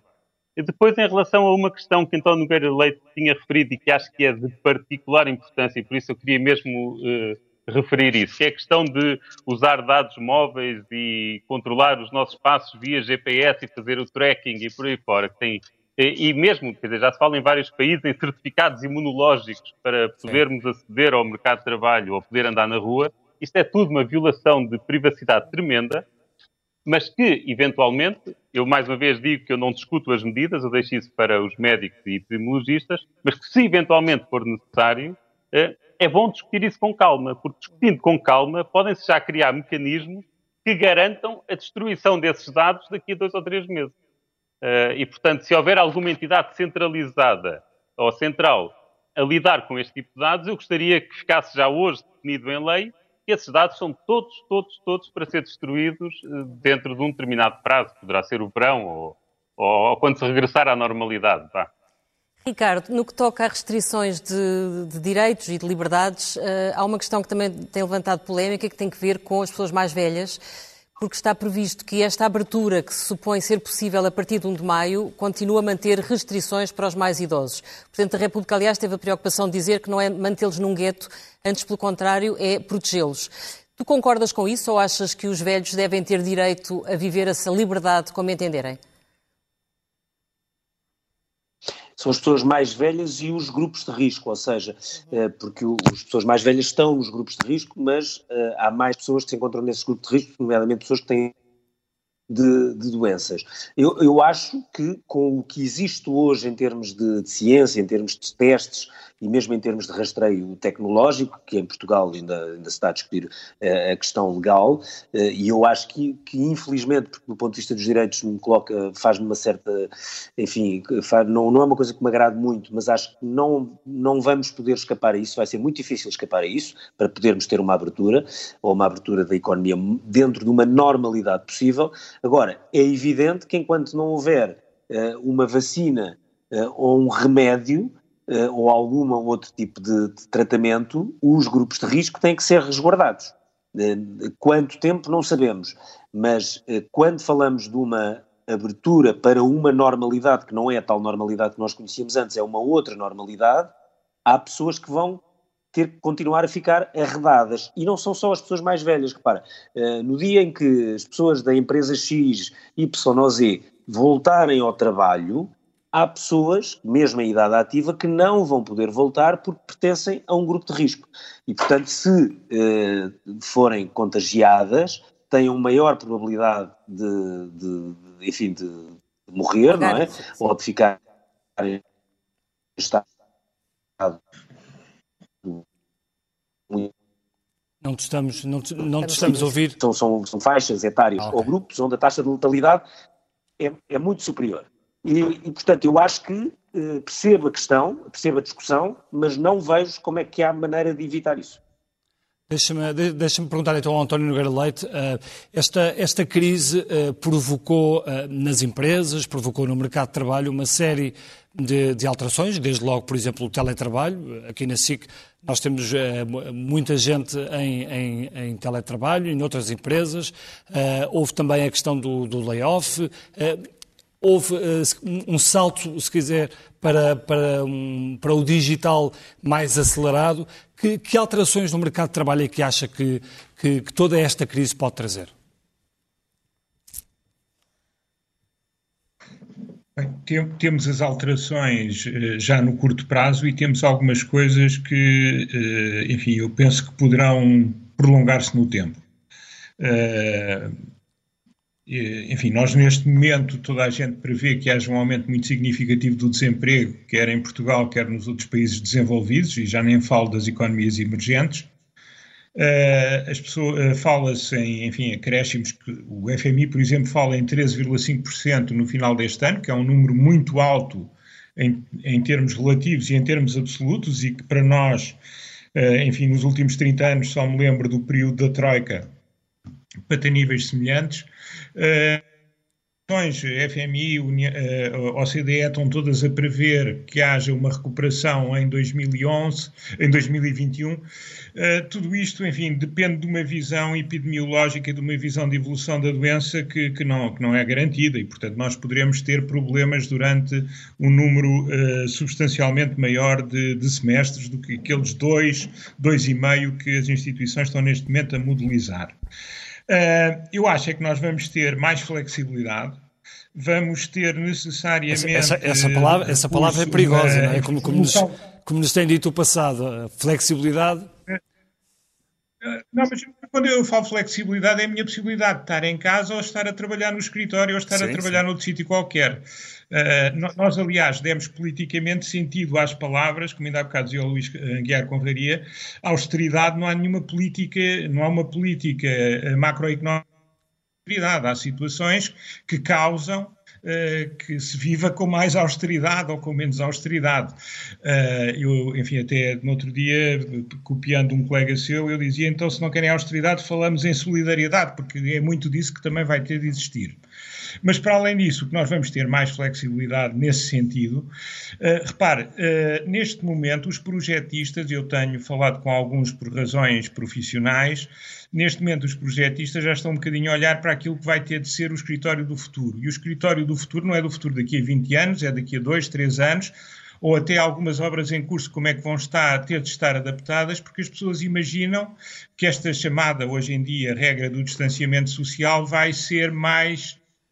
E depois, em relação a uma questão que António Nogueira Leite tinha referido e que acho que é de particular importância, e por isso eu queria mesmo uh, referir isso, que é a questão de usar dados móveis e controlar os nossos passos via GPS e fazer o tracking e por aí fora, que tem e mesmo, quer dizer, já se fala em vários países em certificados imunológicos para podermos Sim. aceder ao mercado de trabalho ou poder andar na rua. Isto é tudo uma violação de privacidade tremenda, mas que, eventualmente, eu mais uma vez digo que eu não discuto as medidas, eu deixo isso para os médicos e epidemiologistas, mas que se eventualmente for necessário, eh, é bom discutir isso com calma, porque discutindo com calma podem-se já criar mecanismos que garantam a destruição desses dados daqui a dois ou três meses. Uh, e, portanto, se houver alguma entidade centralizada ou central a lidar com este tipo de dados, eu gostaria que ficasse já hoje definido em lei que esses dados são todos, todos, todos para ser destruídos uh, dentro de um determinado prazo. Poderá ser o verão ou, ou, ou quando se regressar à normalidade. Tá? Ricardo, no que toca a restrições de, de direitos e de liberdades, uh, há uma questão que também tem levantado polémica que tem que ver com as pessoas mais velhas porque está previsto que esta abertura, que se supõe ser possível a partir de 1 de maio, continua a manter restrições para os mais idosos. O Presidente da República, aliás, teve a preocupação de dizer que não é mantê-los num gueto, antes, pelo contrário, é protegê-los. Tu concordas com isso ou achas que os velhos devem ter direito a viver essa liberdade como entenderem? São as pessoas mais velhas e os grupos de risco, ou seja, eh, porque as pessoas mais velhas estão nos grupos de risco, mas eh, há mais pessoas que se encontram nesses grupos de risco, nomeadamente pessoas que têm de, de, doenças. Eu, eu, acho que com o que existe hoje em termos de, de, ciência, em termos de testes e mesmo em termos de rastreio tecnológico, que em Portugal ainda, ainda se está a discutir uh, a questão legal, uh, e eu acho que, que, infelizmente, porque do ponto de vista dos direitos me coloca, faz-me uma certa, enfim, faz, não, não é uma coisa que me agrade muito, mas acho que não, não vamos poder escapar a isso, vai ser muito difícil escapar a isso, para podermos ter uma abertura, ou uma abertura da economia dentro de uma normalidade possível, Agora, é evidente que enquanto não houver uh, uma vacina uh, ou um remédio uh, ou algum outro tipo de, de, tratamento, os grupos de risco têm que ser resguardados. quanto tempo não sabemos, mas quando falamos de uma abertura para uma normalidade que não é a tal normalidade que nós conhecíamos antes, é uma outra normalidade, há pessoas que vão ter que continuar a ficar arredadas. E não são só as pessoas mais velhas, repara, uh, no dia em que as pessoas da empresa X, Y ou Z voltarem ao trabalho, há pessoas, mesmo em idade ativa, que não vão poder voltar porque pertencem a um grupo de risco. E, portanto, se uh, forem contagiadas, têm uma maior probabilidade de, de, de enfim, de, morrer, não é? Ou de ficar em estado não te estamos, não te, não te estamos a ouvir. São, são, são faixas etárias ah, okay. ou grupos onde a taxa de letalidade é, é muito superior. E, e, portanto, eu acho que eh, percebo a questão, percebo a discussão, mas não vejo como é que há maneira de evitar isso. Deixa-me deixa perguntar então ao António Nogueira Leite. Uh, esta, esta crise uh, provocou uh, nas empresas, provocou no mercado de trabalho uma série de, de, alterações, desde logo, por exemplo, o teletrabalho. Aqui na SIC nós temos muita gente em, em, em, teletrabalho, em outras empresas. Houve também a questão do, do layoff. Houve um salto, se quiser, para, para, um, para o digital mais acelerado. Que, que, alterações no mercado de trabalho é que acha que, que, que toda esta crise pode trazer? Bem, temos as alterações uh, já no curto prazo e temos algumas coisas que, uh, enfim, eu penso que poderão prolongar-se no tempo. Uh, enfim, nós neste momento toda a gente prevê que haja um aumento muito significativo do desemprego, quer em Portugal, quer nos outros países desenvolvidos, e já nem falo das economias emergentes. Uh, as pessoas uh, fala-se em, enfim, acréscimos que o FMI, por exemplo, fala em 13,5% no final deste ano, que é um número muito alto em, em, termos relativos e em termos absolutos, e que para nós, uh, enfim, nos últimos 30 anos só me lembro do período da Troika para ter níveis semelhantes. FMI, OCDE estão todas a prever que haja uma recuperação em 2011, em 2021. Uh, tudo isto, enfim, depende de uma visão epidemiológica de uma visão de evolução da doença que, que, não, que não é garantida e, portanto, nós poderemos ter problemas durante um número uh, substancialmente maior de, de, semestres do que aqueles dois, dois e meio que as instituições estão neste momento a modelizar. Uh, eu acho é que nós vamos ter mais flexibilidade, vamos ter necessariamente. Essa, essa, essa palavra, essa palavra é perigosa, não é? Como, como, nos, como nos tem dito o passado, flexibilidade não, mas quando eu falo flexibilidade, é a minha possibilidade de estar em casa ou estar a trabalhar no escritório ou estar sim, a trabalhar sim. noutro sítio qualquer. Uh, nós, aliás, demos politicamente sentido às palavras, como ainda há bocado dizia o Luís Guiar Conraria, austeridade não há nenhuma política, não há uma política eh, macroeconómica há situações que causam que se viva com mais austeridade ou com menos austeridade. Uh, eu, enfim, até no outro dia, copiando um colega seu, eu dizia, então se não querem austeridade, falamos em solidariedade, porque é muito disso que também vai ter de existir. Mas, para além disso, o que nós vamos ter mais flexibilidade nesse sentido. Uh, repare, uh, neste momento, os projetistas, eu tenho falado com alguns por razões profissionais, neste momento os projetistas já estão um bocadinho a olhar para aquilo que vai ter de ser o escritório do futuro. E o escritório do futuro não é do futuro daqui a 20 anos, é daqui a 2, 3 anos, ou até algumas obras em curso, como é que vão estar, ter de estar adaptadas, porque as pessoas imaginam que esta chamada, hoje em dia, regra do distanciamento social vai ser mais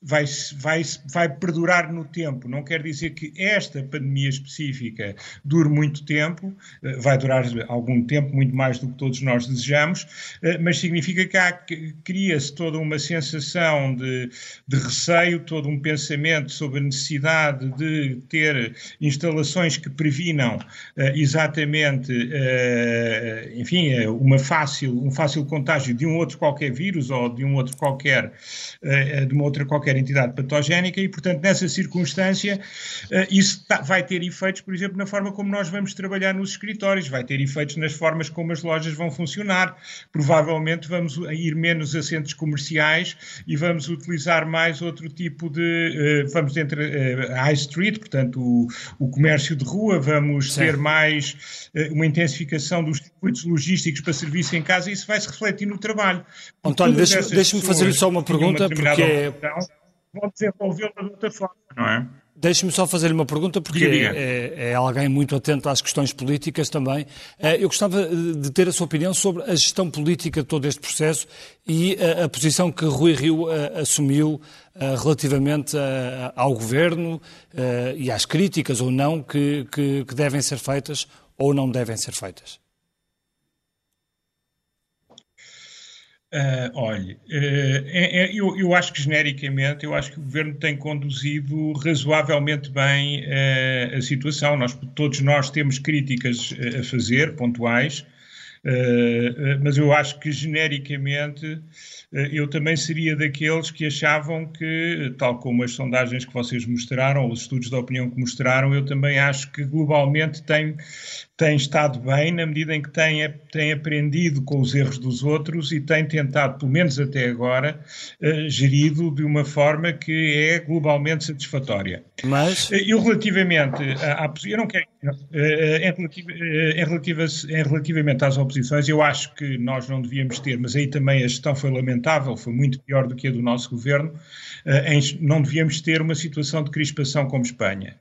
vai, vai, vai perdurar no tempo. Não quer dizer que esta pandemia específica dure muito tempo, eh, vai durar algum tempo, muito mais do que todos nós desejamos, eh, mas significa que cria-se toda uma sensação de, de receio, todo um pensamento sobre a necessidade de ter instalações que previnam eh, exatamente, enfim, uma fácil, um fácil contágio de um outro qualquer vírus ou de um outro qualquer, de uma outra qualquer qualquer entidade patogénica e, portanto, nessa circunstância, uh, isso tá, vai ter efeitos, por exemplo, na forma como nós vamos trabalhar nos escritórios, vai ter efeitos nas formas como as lojas vão funcionar. Provavelmente vamos ir menos a centros comerciais e vamos utilizar mais outro tipo de. Uh, vamos entre uh, high street, portanto, o, o, comércio de rua, vamos Sim. ter mais uma intensificação dos circuitos logísticos para serviço em casa e isso vai se refletir no trabalho. António, deixa-me deixa fazer só uma pergunta, porque é vão desenvolvê-la de outra forma, não é? Deixe-me só fazer-lhe uma pergunta, porque. É, é, alguém muito atento às questões políticas também. Eh, eu gostava de ter a sua opinião sobre a gestão política de todo este processo e a, a posição que Rui Rio a, eh, assumiu a, eh, relativamente ao governo e às críticas ou não que, que, que devem ser feitas ou não devem ser feitas. Uh, olha, uh, eu, eu, acho que genericamente, eu acho que o governo tem conduzido razoavelmente bem uh, a situação. Nós, todos nós temos críticas a fazer, pontuais, mas eu acho que genericamente eu também seria daqueles que achavam que, tal como as sondagens que vocês mostraram, ou os estudos de opinião que mostraram, eu também acho que globalmente tem tem estado bem na medida em que tem, tem aprendido com os erros dos outros e tem tentado, pelo menos até agora, uh, gerido de uma forma que é globalmente satisfatória. Mas. Eh, eu, relativamente à. Eu não quero. Uh, em, relativa, em, relativa, em relativamente às, oposições. Eu acho que nós não devíamos ter, mas aí também a gestão foi lamentável, foi muito pior do que a do nosso governo. Em, não devíamos ter uma situação de crispação como Espanha.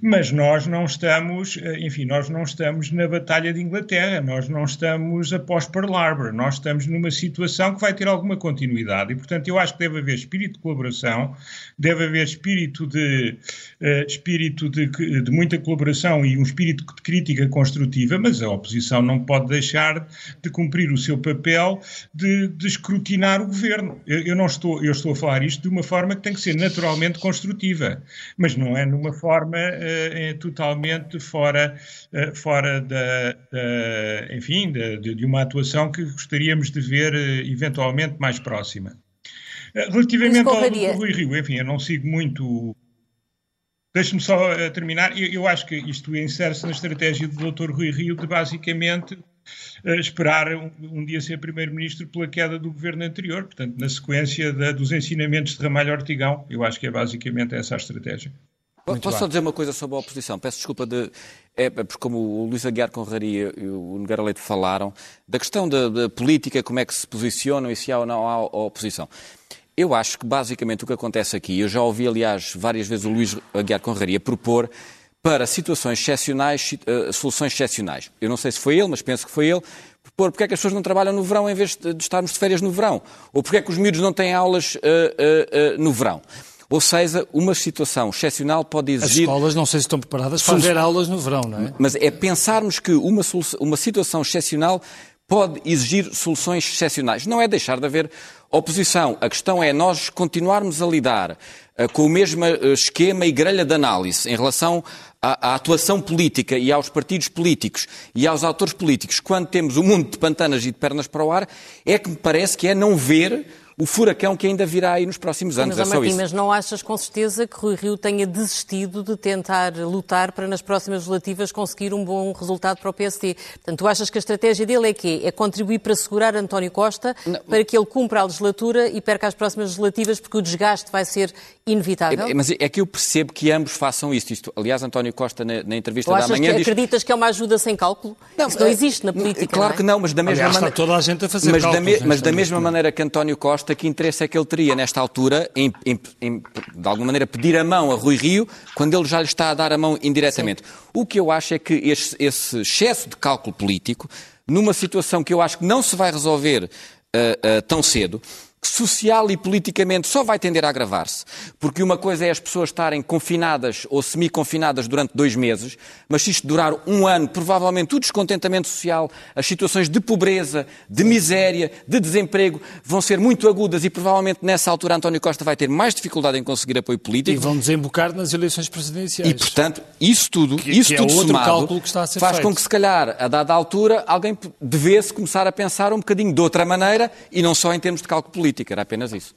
Mas nós não estamos, enfim, nós não estamos na Batalha de Inglaterra, nós não estamos após Pearl Harbor, nós estamos numa situação que vai ter alguma continuidade e, portanto, eu acho que deve haver espírito de colaboração, deve haver espírito de, uh, espírito de, de muita colaboração e um espírito de crítica construtiva, mas a oposição não pode deixar de cumprir o seu papel de, de escrutinar o governo. Eu, eu, não estou, eu estou a falar isto de uma forma que tem que ser naturalmente construtiva, mas não é numa forma uh, totalmente fora, uh, fora da, da, enfim, de, de, uma atuação que gostaríamos de ver eventualmente mais próxima. Relativamente ao Dr. Rui Rio, enfim, eu não sigo muito Deixe-me só terminar. Eu, eu, acho que isto insere-se na estratégia do Dr. Rui Rio de basicamente esperar um, um, dia ser Primeiro-Ministro pela queda do governo anterior, portanto, na sequência da, dos ensinamentos de Ramalho Ortigão. Eu acho que é basicamente essa a estratégia. Muito Posso bem. só dizer uma coisa sobre a oposição? Peço desculpa de. É, porque como o Luís Aguiar Conraria e o Nogueira Leite falaram, da questão da, da, política, como é que se posicionam e se há ou não há oposição. Eu acho que basicamente o que acontece aqui, eu já ouvi, aliás, várias vezes o Luís Aguiar Conraria propor para situações excepcionais, uh, soluções excepcionais. Eu não sei se foi ele, mas penso que foi ele, propor porque é que as pessoas não trabalham no verão em vez de, estarmos de férias no verão, ou porque é que os miúdos não têm aulas uh, uh, no verão. Ou seja, uma situação excepcional pode exigir. As escolas não sei se estão preparadas para haver aulas no verão, não é? Mas é pensarmos que uma, uma situação excepcional pode exigir soluções excepcionais. Não é deixar de haver oposição. A questão é nós continuarmos a lidar uh, com o mesmo uh, esquema e grelha de análise em relação à, à, atuação política e aos partidos políticos e aos autores políticos, quando temos um mundo de pantanas e de pernas para o ar, é que me parece que é não ver o furacão que ainda virá aí nos próximos anos. Mas, é só Martim, isso. mas não achas com certeza que Rui Rio tenha desistido de tentar lutar para nas próximas legislativas conseguir um bom resultado para o PSD? Portanto, tu achas que a estratégia dele é quê? É contribuir para segurar António Costa não. para que ele cumpra a legislatura e perca as próximas legislativas porque o desgaste vai ser inevitável? É, mas é que eu percebo que ambos façam isto. isto aliás, António Costa, na, na entrevista tu da manhã... Que diz... acreditas que é uma ajuda sem cálculo? Não, Isso não é- existe na política, Claro não é? que não, mas da mesma maneira... toda a gente a fazer mas cálculos, da, me... mas da mesma maneira que António Costa, que interesse é que ele teria, nesta altura, em, em, em, de alguma maneira, pedir a mão a Rui Rio, quando ele já lhe está a dar a mão indiretamente. Sim. O que eu acho é que esse, esse, excesso de cálculo político, numa situação que eu acho que não se vai resolver uh, uh, tão cedo, social e politicamente só vai tender a agravar-se. Porque uma coisa é as pessoas estarem confinadas ou semi-confinadas durante dois meses, mas se isto durar um ano, provavelmente o descontentamento social, as situações de pobreza, de miséria, de desemprego vão ser muito agudas e provavelmente nessa altura António Costa vai ter mais dificuldade em conseguir apoio político. E vão desembocar nas eleições presidenciais. E, portanto, isso tudo, que, isso que é tudo somado faz feito. com que, se calhar, a dada altura, alguém devesse começar a pensar um bocadinho de outra maneira e não só em termos de cálculo político política, era apenas isso.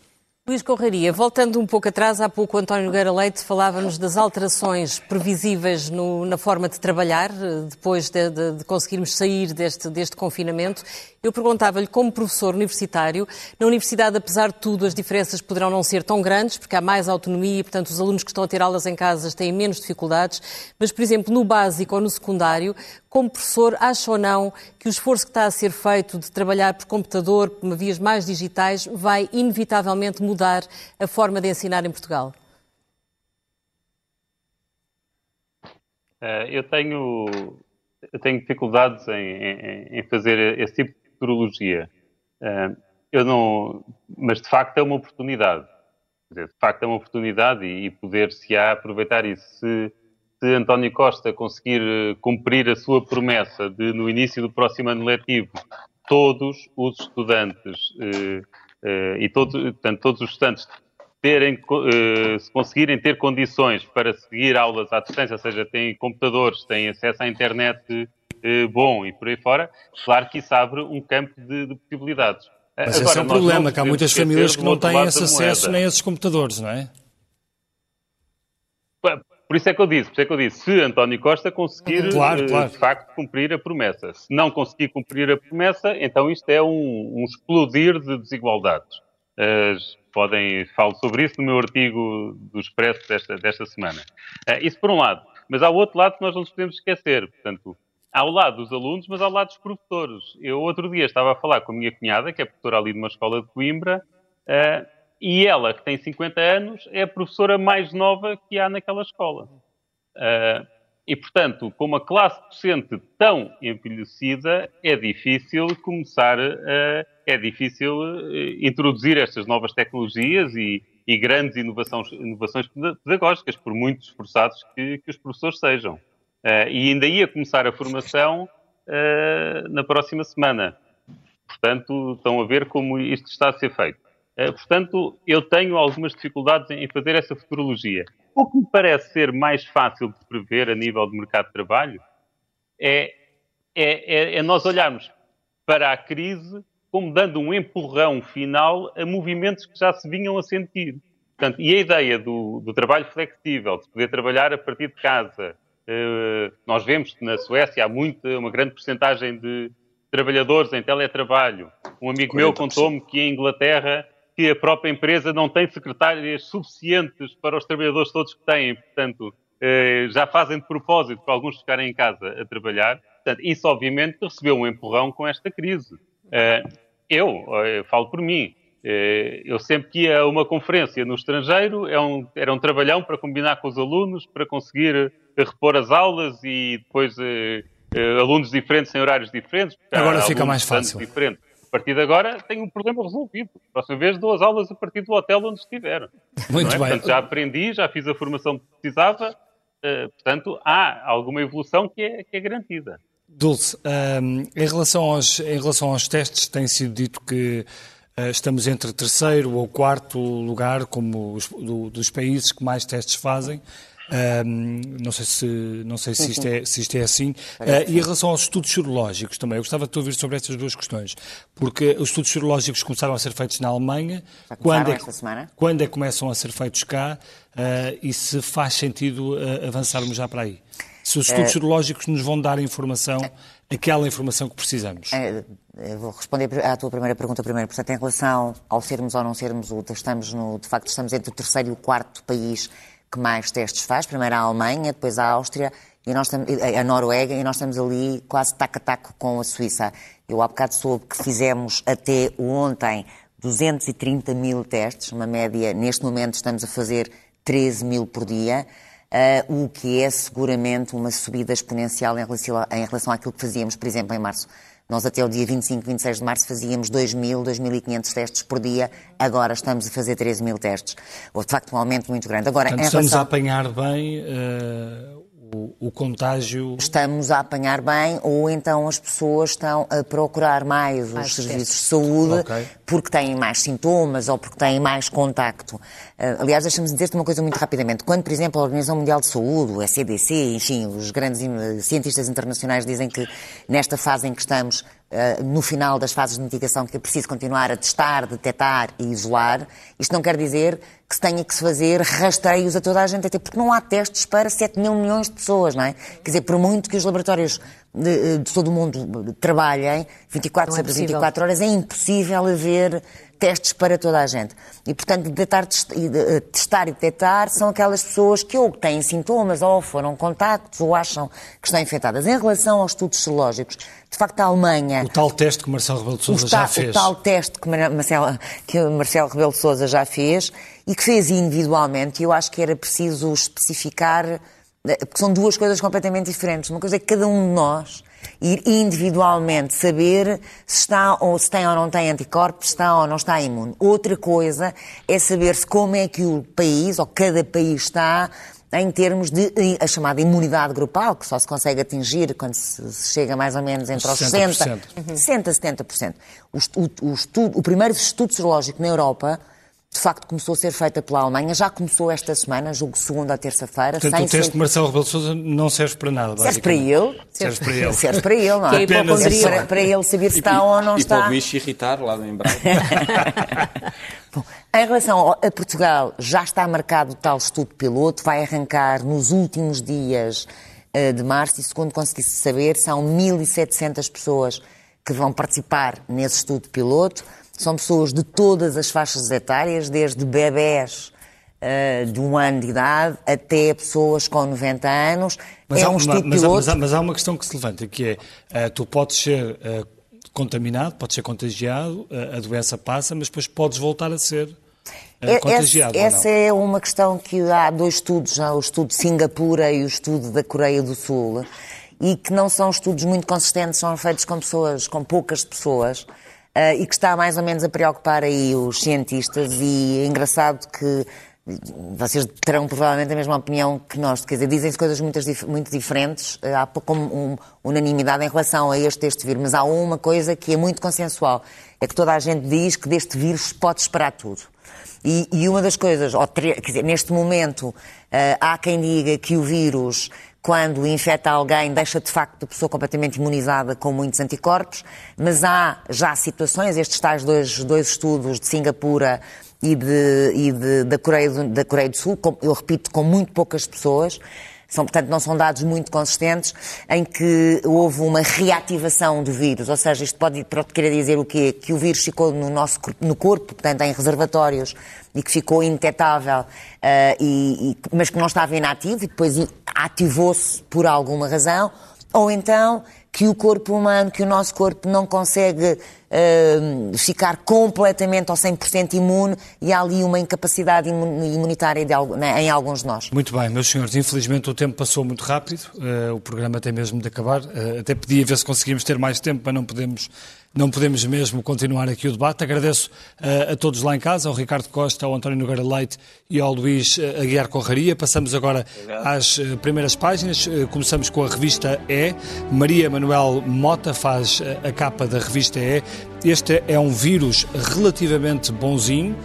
Luís Correria, voltando um pouco atrás, há pouco António Nogueira Leite falava-nos das alterações previsíveis no, na forma de trabalhar, eh, depois de, de, de conseguirmos sair deste, deste confinamento. Eu perguntava-lhe, como professor universitário, na universidade, apesar de tudo, as diferenças poderão não ser tão grandes, porque há mais autonomia e, portanto, os alunos que estão a ter aulas em casa têm menos dificuldades, mas, por exemplo, no básico ou no secundário, como professor, acha ou não que o esforço que está a ser feito de trabalhar por computador, por vias mais digitais, vai inevitavelmente mudar a forma de ensinar em Portugal? Uh, eu tenho eu tenho dificuldades em, em, em, fazer esse tipo futurologia. Uh, eu não, mas de facto é uma oportunidade. Dizer, de facto é uma oportunidade e, e poder-se-á aproveitar isso. Se, se António Costa conseguir eh, cumprir a sua promessa de, no início do próximo ano letivo, todos os estudantes e todo, portanto, todos os estudantes terem, uh, se conseguirem ter condições para seguir aulas à distância, ou seja, têm computadores, têm acesso à internet uh, bom e por aí fora, claro que isso abre um campo de, de possibilidades. Mas Agora, esse é o problema, que há muitas famílias que não têm esse acesso nem a esses computadores, não é? Por isso é que eu disse, por isso é que eu disse, se António Costa conseguir claro, claro. de facto cumprir a promessa. Se não conseguir cumprir a promessa, então isto é um, um explodir de desigualdades. Uh, podem, falo sobre isso no meu artigo do Expresso desta, desta semana. Uh, isso por um lado. Mas há o outro lado que nós não nos podemos esquecer. Portanto, ao lado dos alunos, mas ao lado dos professores. Eu outro dia estava a falar com a minha cunhada, que é professora ali de uma escola de Coimbra, uh, e ela, que tem 50 anos, é a professora mais nova que há naquela escola. Uh, e, portanto, com uma classe docente tão envelhecida, é difícil começar a. É difícil introduzir estas novas tecnologias e, e grandes inovações, inovações pedagógicas, por muito esforçados que, que os professores sejam. Uh, e ainda ia começar a formação uh, na próxima semana. Portanto, estão a ver como isto está a ser feito. Uh, portanto, eu tenho algumas dificuldades em fazer essa futurologia. O que me parece ser mais fácil de prever a nível de mercado de trabalho é, é, é, é nós olharmos para a crise como dando um empurrão final a movimentos que já se vinham a sentir. Portanto, e a ideia do, do trabalho flexível, de poder trabalhar a partir de casa, uh, nós vemos que na Suécia há muito, uma grande porcentagem de trabalhadores em teletrabalho. Um amigo 40%. meu contou-me que em Inglaterra que a própria empresa não tem secretárias suficientes para os trabalhadores todos que têm, portanto, uh, já fazem de propósito para alguns ficarem em casa a trabalhar. Portanto, isso obviamente recebeu um empurrão com esta crise. Eh, eu, eu eh, falo por mim, eh, eu sempre que ia a uma conferência no estrangeiro, era é um, era um trabalhão para combinar com os alunos, para conseguir repor as aulas e depois alunos diferentes em horários diferentes. Agora fica mais fácil. Diferentes. A partir de agora tenho um problema resolvido. Próxima vez dou as aulas a partir do hotel onde estiver. Muito é? bem. Portanto, já aprendi, já fiz a formação que precisava. portanto, há alguma evolução que é, que é garantida. Dulce, um, em, relação aos, em relação aos testes, tem sido dito que uh, estamos entre terceiro ou quarto lugar como os, do, dos países que mais testes fazem. Um, não sei se, não sei se, isto, é, se isto é assim. Uh, e em relação aos estudos serológicos também, eu gostava de ouvir sobre estas duas questões. Porque os estudos serológicos começaram a ser feitos na Alemanha. Quando é, esta semana? quando é que começam a ser feitos cá? Uh, e se faz sentido uh, avançarmos já para aí? Se os estudos é... serológicos nos vão dar informação, aquela informação que precisamos. É, vou responder à tua primeira pergunta primeiro. Portanto, em relação ao sermos ou não sermos, estamos no, de facto estamos entre o terceiro e o quarto país que mais testes faz. Primeiro a Alemanha, depois a Áustria e nós a Noruega e nós estamos ali quase tac a tac com a Suíça. Eu há bocado soube que fizemos até ontem 230 mil testes, uma média, neste momento estamos a fazer 13 mil por dia uh, o que é seguramente uma subida exponencial em relação, em relação àquilo que fazíamos, por exemplo, em março. Nós até o dia 25, 26 de março fazíamos 2.000, 2.500 testes por dia, agora estamos a fazer 13.000 testes. Houve de facto um aumento muito grande. Agora, Portanto, estamos relação... a apanhar bem uh, o, o, contágio. Estamos a apanhar bem, ou então as pessoas estão a procurar mais os mais serviços testes. de saúde okay. porque têm mais sintomas ou porque têm mais contacto. Uh, aliás, deixa-me dizer-te uma coisa muito rapidamente. Quando, por exemplo, a Organização Mundial de Saúde, o ECDC, enfim, os grandes cientistas internacionais dizem que nesta fase em que estamos no final das fases de mitigação que é preciso continuar a testar, detectar e isolar. Isto não quer dizer que se tenha que se fazer rastreios a toda a gente, até porque não há testes para 7 mil milhões de pessoas, não é? Quer dizer, por muito que os laboratórios de, de todo o mundo trabalhem 24 é sobre 24 horas, é impossível haver testes para toda a gente. E, portanto, detectar, eh, testar e detectar são aquelas pessoas que ou têm sintomas, ou foram contactos, ou acham que estão infectadas. Em relação aos estudos serológicos, de facto, a Alemanha... O tal teste que Marcelo Rebelo de Sousa já fez. O tal teste que Marcelo, que Marcelo Rebelo de Sousa já fez e que fez individualmente, e eu acho que era preciso especificar, eh, porque são duas coisas completamente diferentes. Uma coisa é que cada um de nós ir individualmente saber se está ou se tem ou não tem anticorpos, se está ou não está imune. Outra coisa é saber-se como é que o país, ou cada país está em termos de a chamada imunidade grupal, que só se consegue atingir quando se chega mais ou menos entre os 60%, 60 70%. O, o, o, estudo, o primeiro estudo serológico na Europa de facto começou a ser feita pela Alemanha, já começou esta semana, julgo segunda ou terça-feira. Portanto, o teste ser... de Marcelo Rebelo de Sousa não serve para nada, Serve para ele. Serve para ele. Serve para ele, não é? é serve para, para, ele saber se está ou não e está. E para o bicho irritar lá em Braga. Bom, em relação a Portugal, já está marcado o tal estudo piloto, vai arrancar nos últimos dias uh, de março e, segundo consegui saber, são 1.700 pessoas que vão participar nesse estudo piloto. São pessoas de todas as faixas etárias, desde bebés uh, de um ano de idade até pessoas com 90 anos. Mas é há, um estudo mas, piloto. mas, há, mas há uma questão que se levanta, que é, uh, tu podes ser uh, contaminado, podes ser contagiado, a doença passa, mas depois podes voltar a ser é, contagiado. Essa, essa é uma questão que há dois estudos, já o estudo de Singapura e o estudo da Coreia do Sul, e que não são estudos muito consistentes, são feitos com pessoas, com poucas pessoas, e que está mais ou menos a preocupar aí os cientistas, e é engraçado que vocês terão provavelmente a mesma opinião que nós, quer dizer, dizem-se coisas muito, muito diferentes, há pouco um, unanimidade em relação a este, este vírus, mas há uma coisa que é muito consensual, é que toda a gente diz que deste vírus pode esperar tudo. E, e uma das coisas, quer dizer, neste momento, uh, há quem diga que o vírus, quando infecta alguém, deixa de facto a pessoa completamente imunizada com muitos anticorpos, mas há já situações, estes tais dois, dois estudos de Singapura e, de, e de, da, Coreia do, da Coreia do Sul, com, eu repito, com muito poucas pessoas, são, portanto, não são dados muito consistentes, em que houve uma reativação do vírus. Ou seja, isto pode, querer dizer o quê? Que o vírus ficou no nosso no corpo, portanto, em reservatórios, e que ficou indetetável, uh, e, e, mas que não estava inativo, e depois ativou-se por alguma razão, ou então que o corpo humano, que o nosso corpo não consegue uh, ficar completamente ao 100% imune e há ali uma incapacidade imunitária de, né, em alguns de nós. Muito bem, meus senhores, infelizmente o tempo passou muito rápido, uh, o programa tem mesmo de acabar, uh, até podia ver se conseguimos ter mais tempo, mas não podemos não podemos mesmo continuar aqui o debate. Agradeço uh, a todos lá em casa, ao Ricardo Costa, ao António Nogueira Leite e ao Luís uh, Aguiar Corraria. Passamos agora Obrigado. às uh, primeiras páginas. começamos com a revista E. Maria Manuel Mota faz a capa da revista E. Este é um vírus relativamente bonzinho.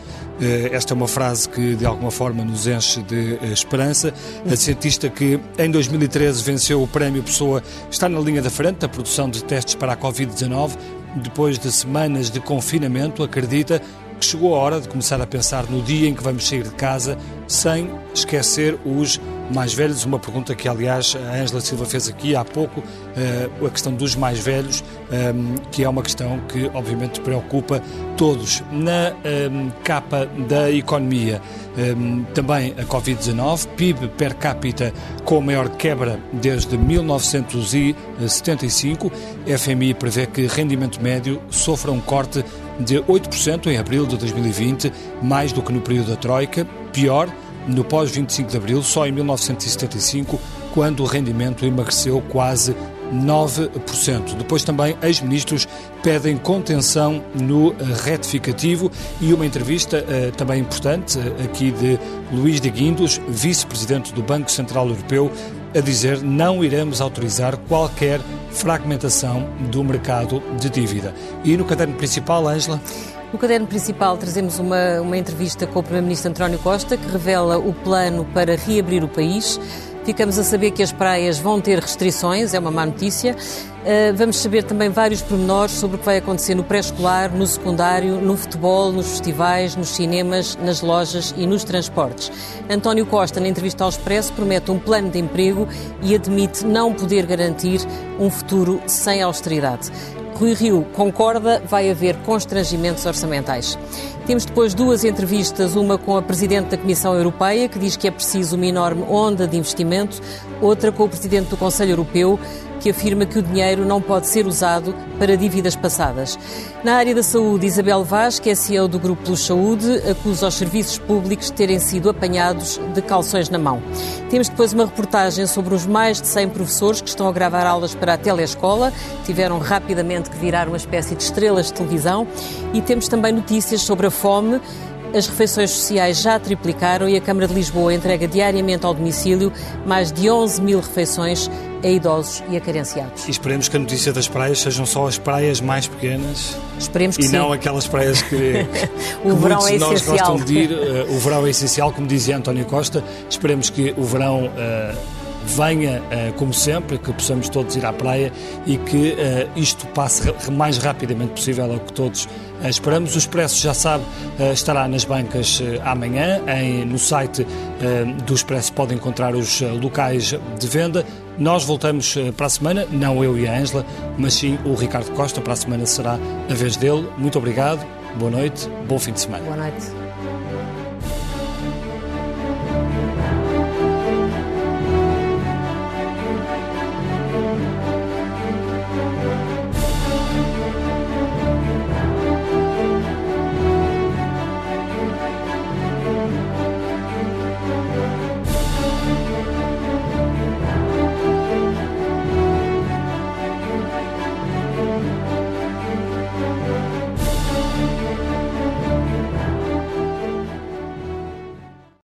Esta é uma frase que de alguma forma nos enche de esperança. A cientista que em 2013 venceu o Prémio Pessoa está na linha da frente da produção de testes para a Covid-19 depois de semanas de confinamento, acredita que chegou a hora de começar a pensar no dia em que vamos sair de casa sem esquecer os mais velhos. Uma pergunta que, aliás, a Ângela Silva fez aqui há pouco, uh, a questão dos mais velhos, ehm, que é uma questão que, obviamente, preocupa todos. Na ehm, capa da economia, ehm, também a Covid-19, PIB per capita com a maior quebra desde 1975. A FMI prevê que rendimento médio sofra um corte de 8% em abril de 2020, mais do que no período da Troika. Pior, no pós-25 de abril, só em 1975, quando o rendimento emagreceu quase 9%. Depois também ex-ministros pedem contenção no retificativo e uma entrevista uh, também importante uh, aqui de Luís de Guindos, vice-presidente do Banco Central Europeu, a dizer não iremos autorizar qualquer fragmentação do mercado de dívida. E no caderno principal, Ângela? No caderno principal trazemos uma, uma entrevista com o Primeiro-Ministro António Costa, que revela o plano para reabrir o país. Ficamos a saber que as praias vão ter restrições, é uma má notícia. Uh, vamos saber também vários pormenores sobre o que vai acontecer no pré-escolar, no secundário, no futebol, nos festivais, nos cinemas, nas lojas e nos transportes. António Costa, na entrevista ao Expresso, promete um plano de emprego e admite não poder garantir um futuro sem austeridade. Rui Rio concorda, vai haver constrangimentos orçamentais. Temos depois duas entrevistas, uma com a Presidente da Comissão Europeia, que diz que é preciso uma enorme onda de investimento, outra com o Presidente do Conselho Europeu, que afirma que o dinheiro não pode ser usado para dívidas passadas. Na área da saúde, Isabel Vaz, que é CEO do Grupo Plus Saúde, acusa os serviços públicos de terem sido apanhados de calções na mão. Temos depois uma reportagem sobre os mais de 100 professores que estão a gravar aulas para a telescola, tiveram rapidamente que virar uma espécie de estrelas de televisão, e temos também notícias sobre a fome as refeições sociais já triplicaram e a Câmara de Lisboa entrega diariamente ao domicílio mais de 11 mil refeições a idosos e a carenciados. E esperemos que a notícia das praias sejam só as praias mais pequenas. Esperemos que e sim. Não aquelas praias que, o que verão muitos é de nós essencial. gostam de ir. Uh, o verão é essencial, como dizia António Costa. Esperemos que o verão uh, venha, uh, como sempre, que possamos todos ir à praia e que uh, isto passe mais rapidamente possível, é o que todos uh, esperamos. O Expresso, já sabe, estará nas bancas amanhã. No site do Expresso pode encontrar os locais de venda. Nós voltamos para a semana, não eu e a Ângela, mas sim o Ricardo Costa. Para a semana será a vez dele. Muito obrigado, boa noite, bom fim de semana. Boa noite.